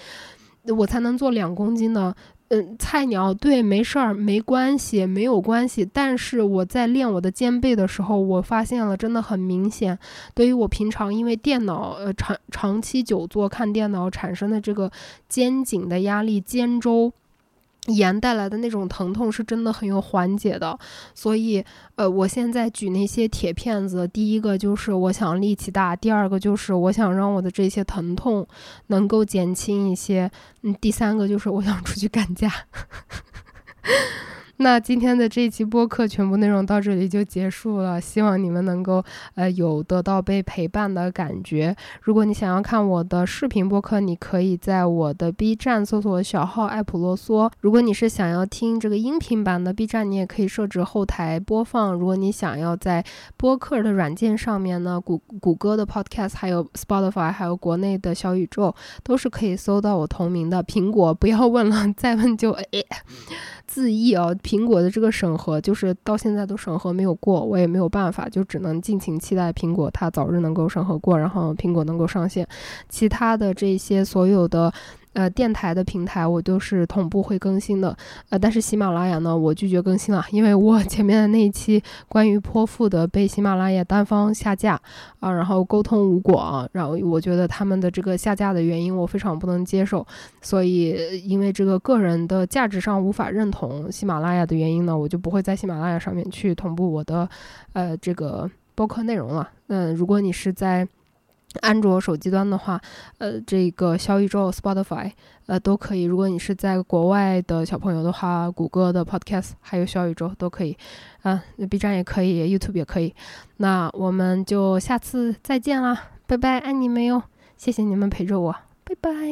我才能做两公斤呢。嗯，菜鸟对，没事儿，没关系，没有关系。但是我在练我的肩背的时候，我发现了，真的很明显。对于我平常因为电脑呃长长期久坐看电脑产生的这个肩颈的压力，肩周。炎带来的那种疼痛是真的很有缓解的，所以，呃，我现在举那些铁片子，第一个就是我想力气大，第二个就是我想让我的这些疼痛能够减轻一些，嗯，第三个就是我想出去 干架。那今天的这一期播客全部内容到这里就结束了，希望你们能够呃有得到被陪伴的感觉。如果你想要看我的视频播客，你可以在我的 B 站搜索小号艾普罗嗦。如果你是想要听这个音频版的 B 站，你也可以设置后台播放。如果你想要在播客的软件上面呢，谷谷歌的 Podcast，还有 Spotify，还有国内的小宇宙，都是可以搜到我同名的。苹果不要问了，再问就哎。自译啊，苹果的这个审核就是到现在都审核没有过，我也没有办法，就只能尽情期待苹果它早日能够审核过，然后苹果能够上线。其他的这些所有的。呃，电台的平台我都是同步会更新的，呃，但是喜马拉雅呢，我拒绝更新了，因为我 前面的那一期关于泼妇的被喜马拉雅单方下架啊，然后沟通无果啊，然后我觉得他们的这个下架的原因我非常不能接受，所以因为这个个人的价值上无法认同喜马拉雅的原因呢，我就不会在喜马拉雅上面去同步我的呃这个播客内容了。嗯，如果你是在。安卓手机端的话，呃，这个小宇宙、Spotify，呃，都可以。如果你是在国外的小朋友的话，谷歌的 Podcast 还有小宇宙都可以，啊，B 站也可以，YouTube 也可以。那我们就下次再见啦，拜拜，爱你们哟！谢谢你们陪着我，拜拜。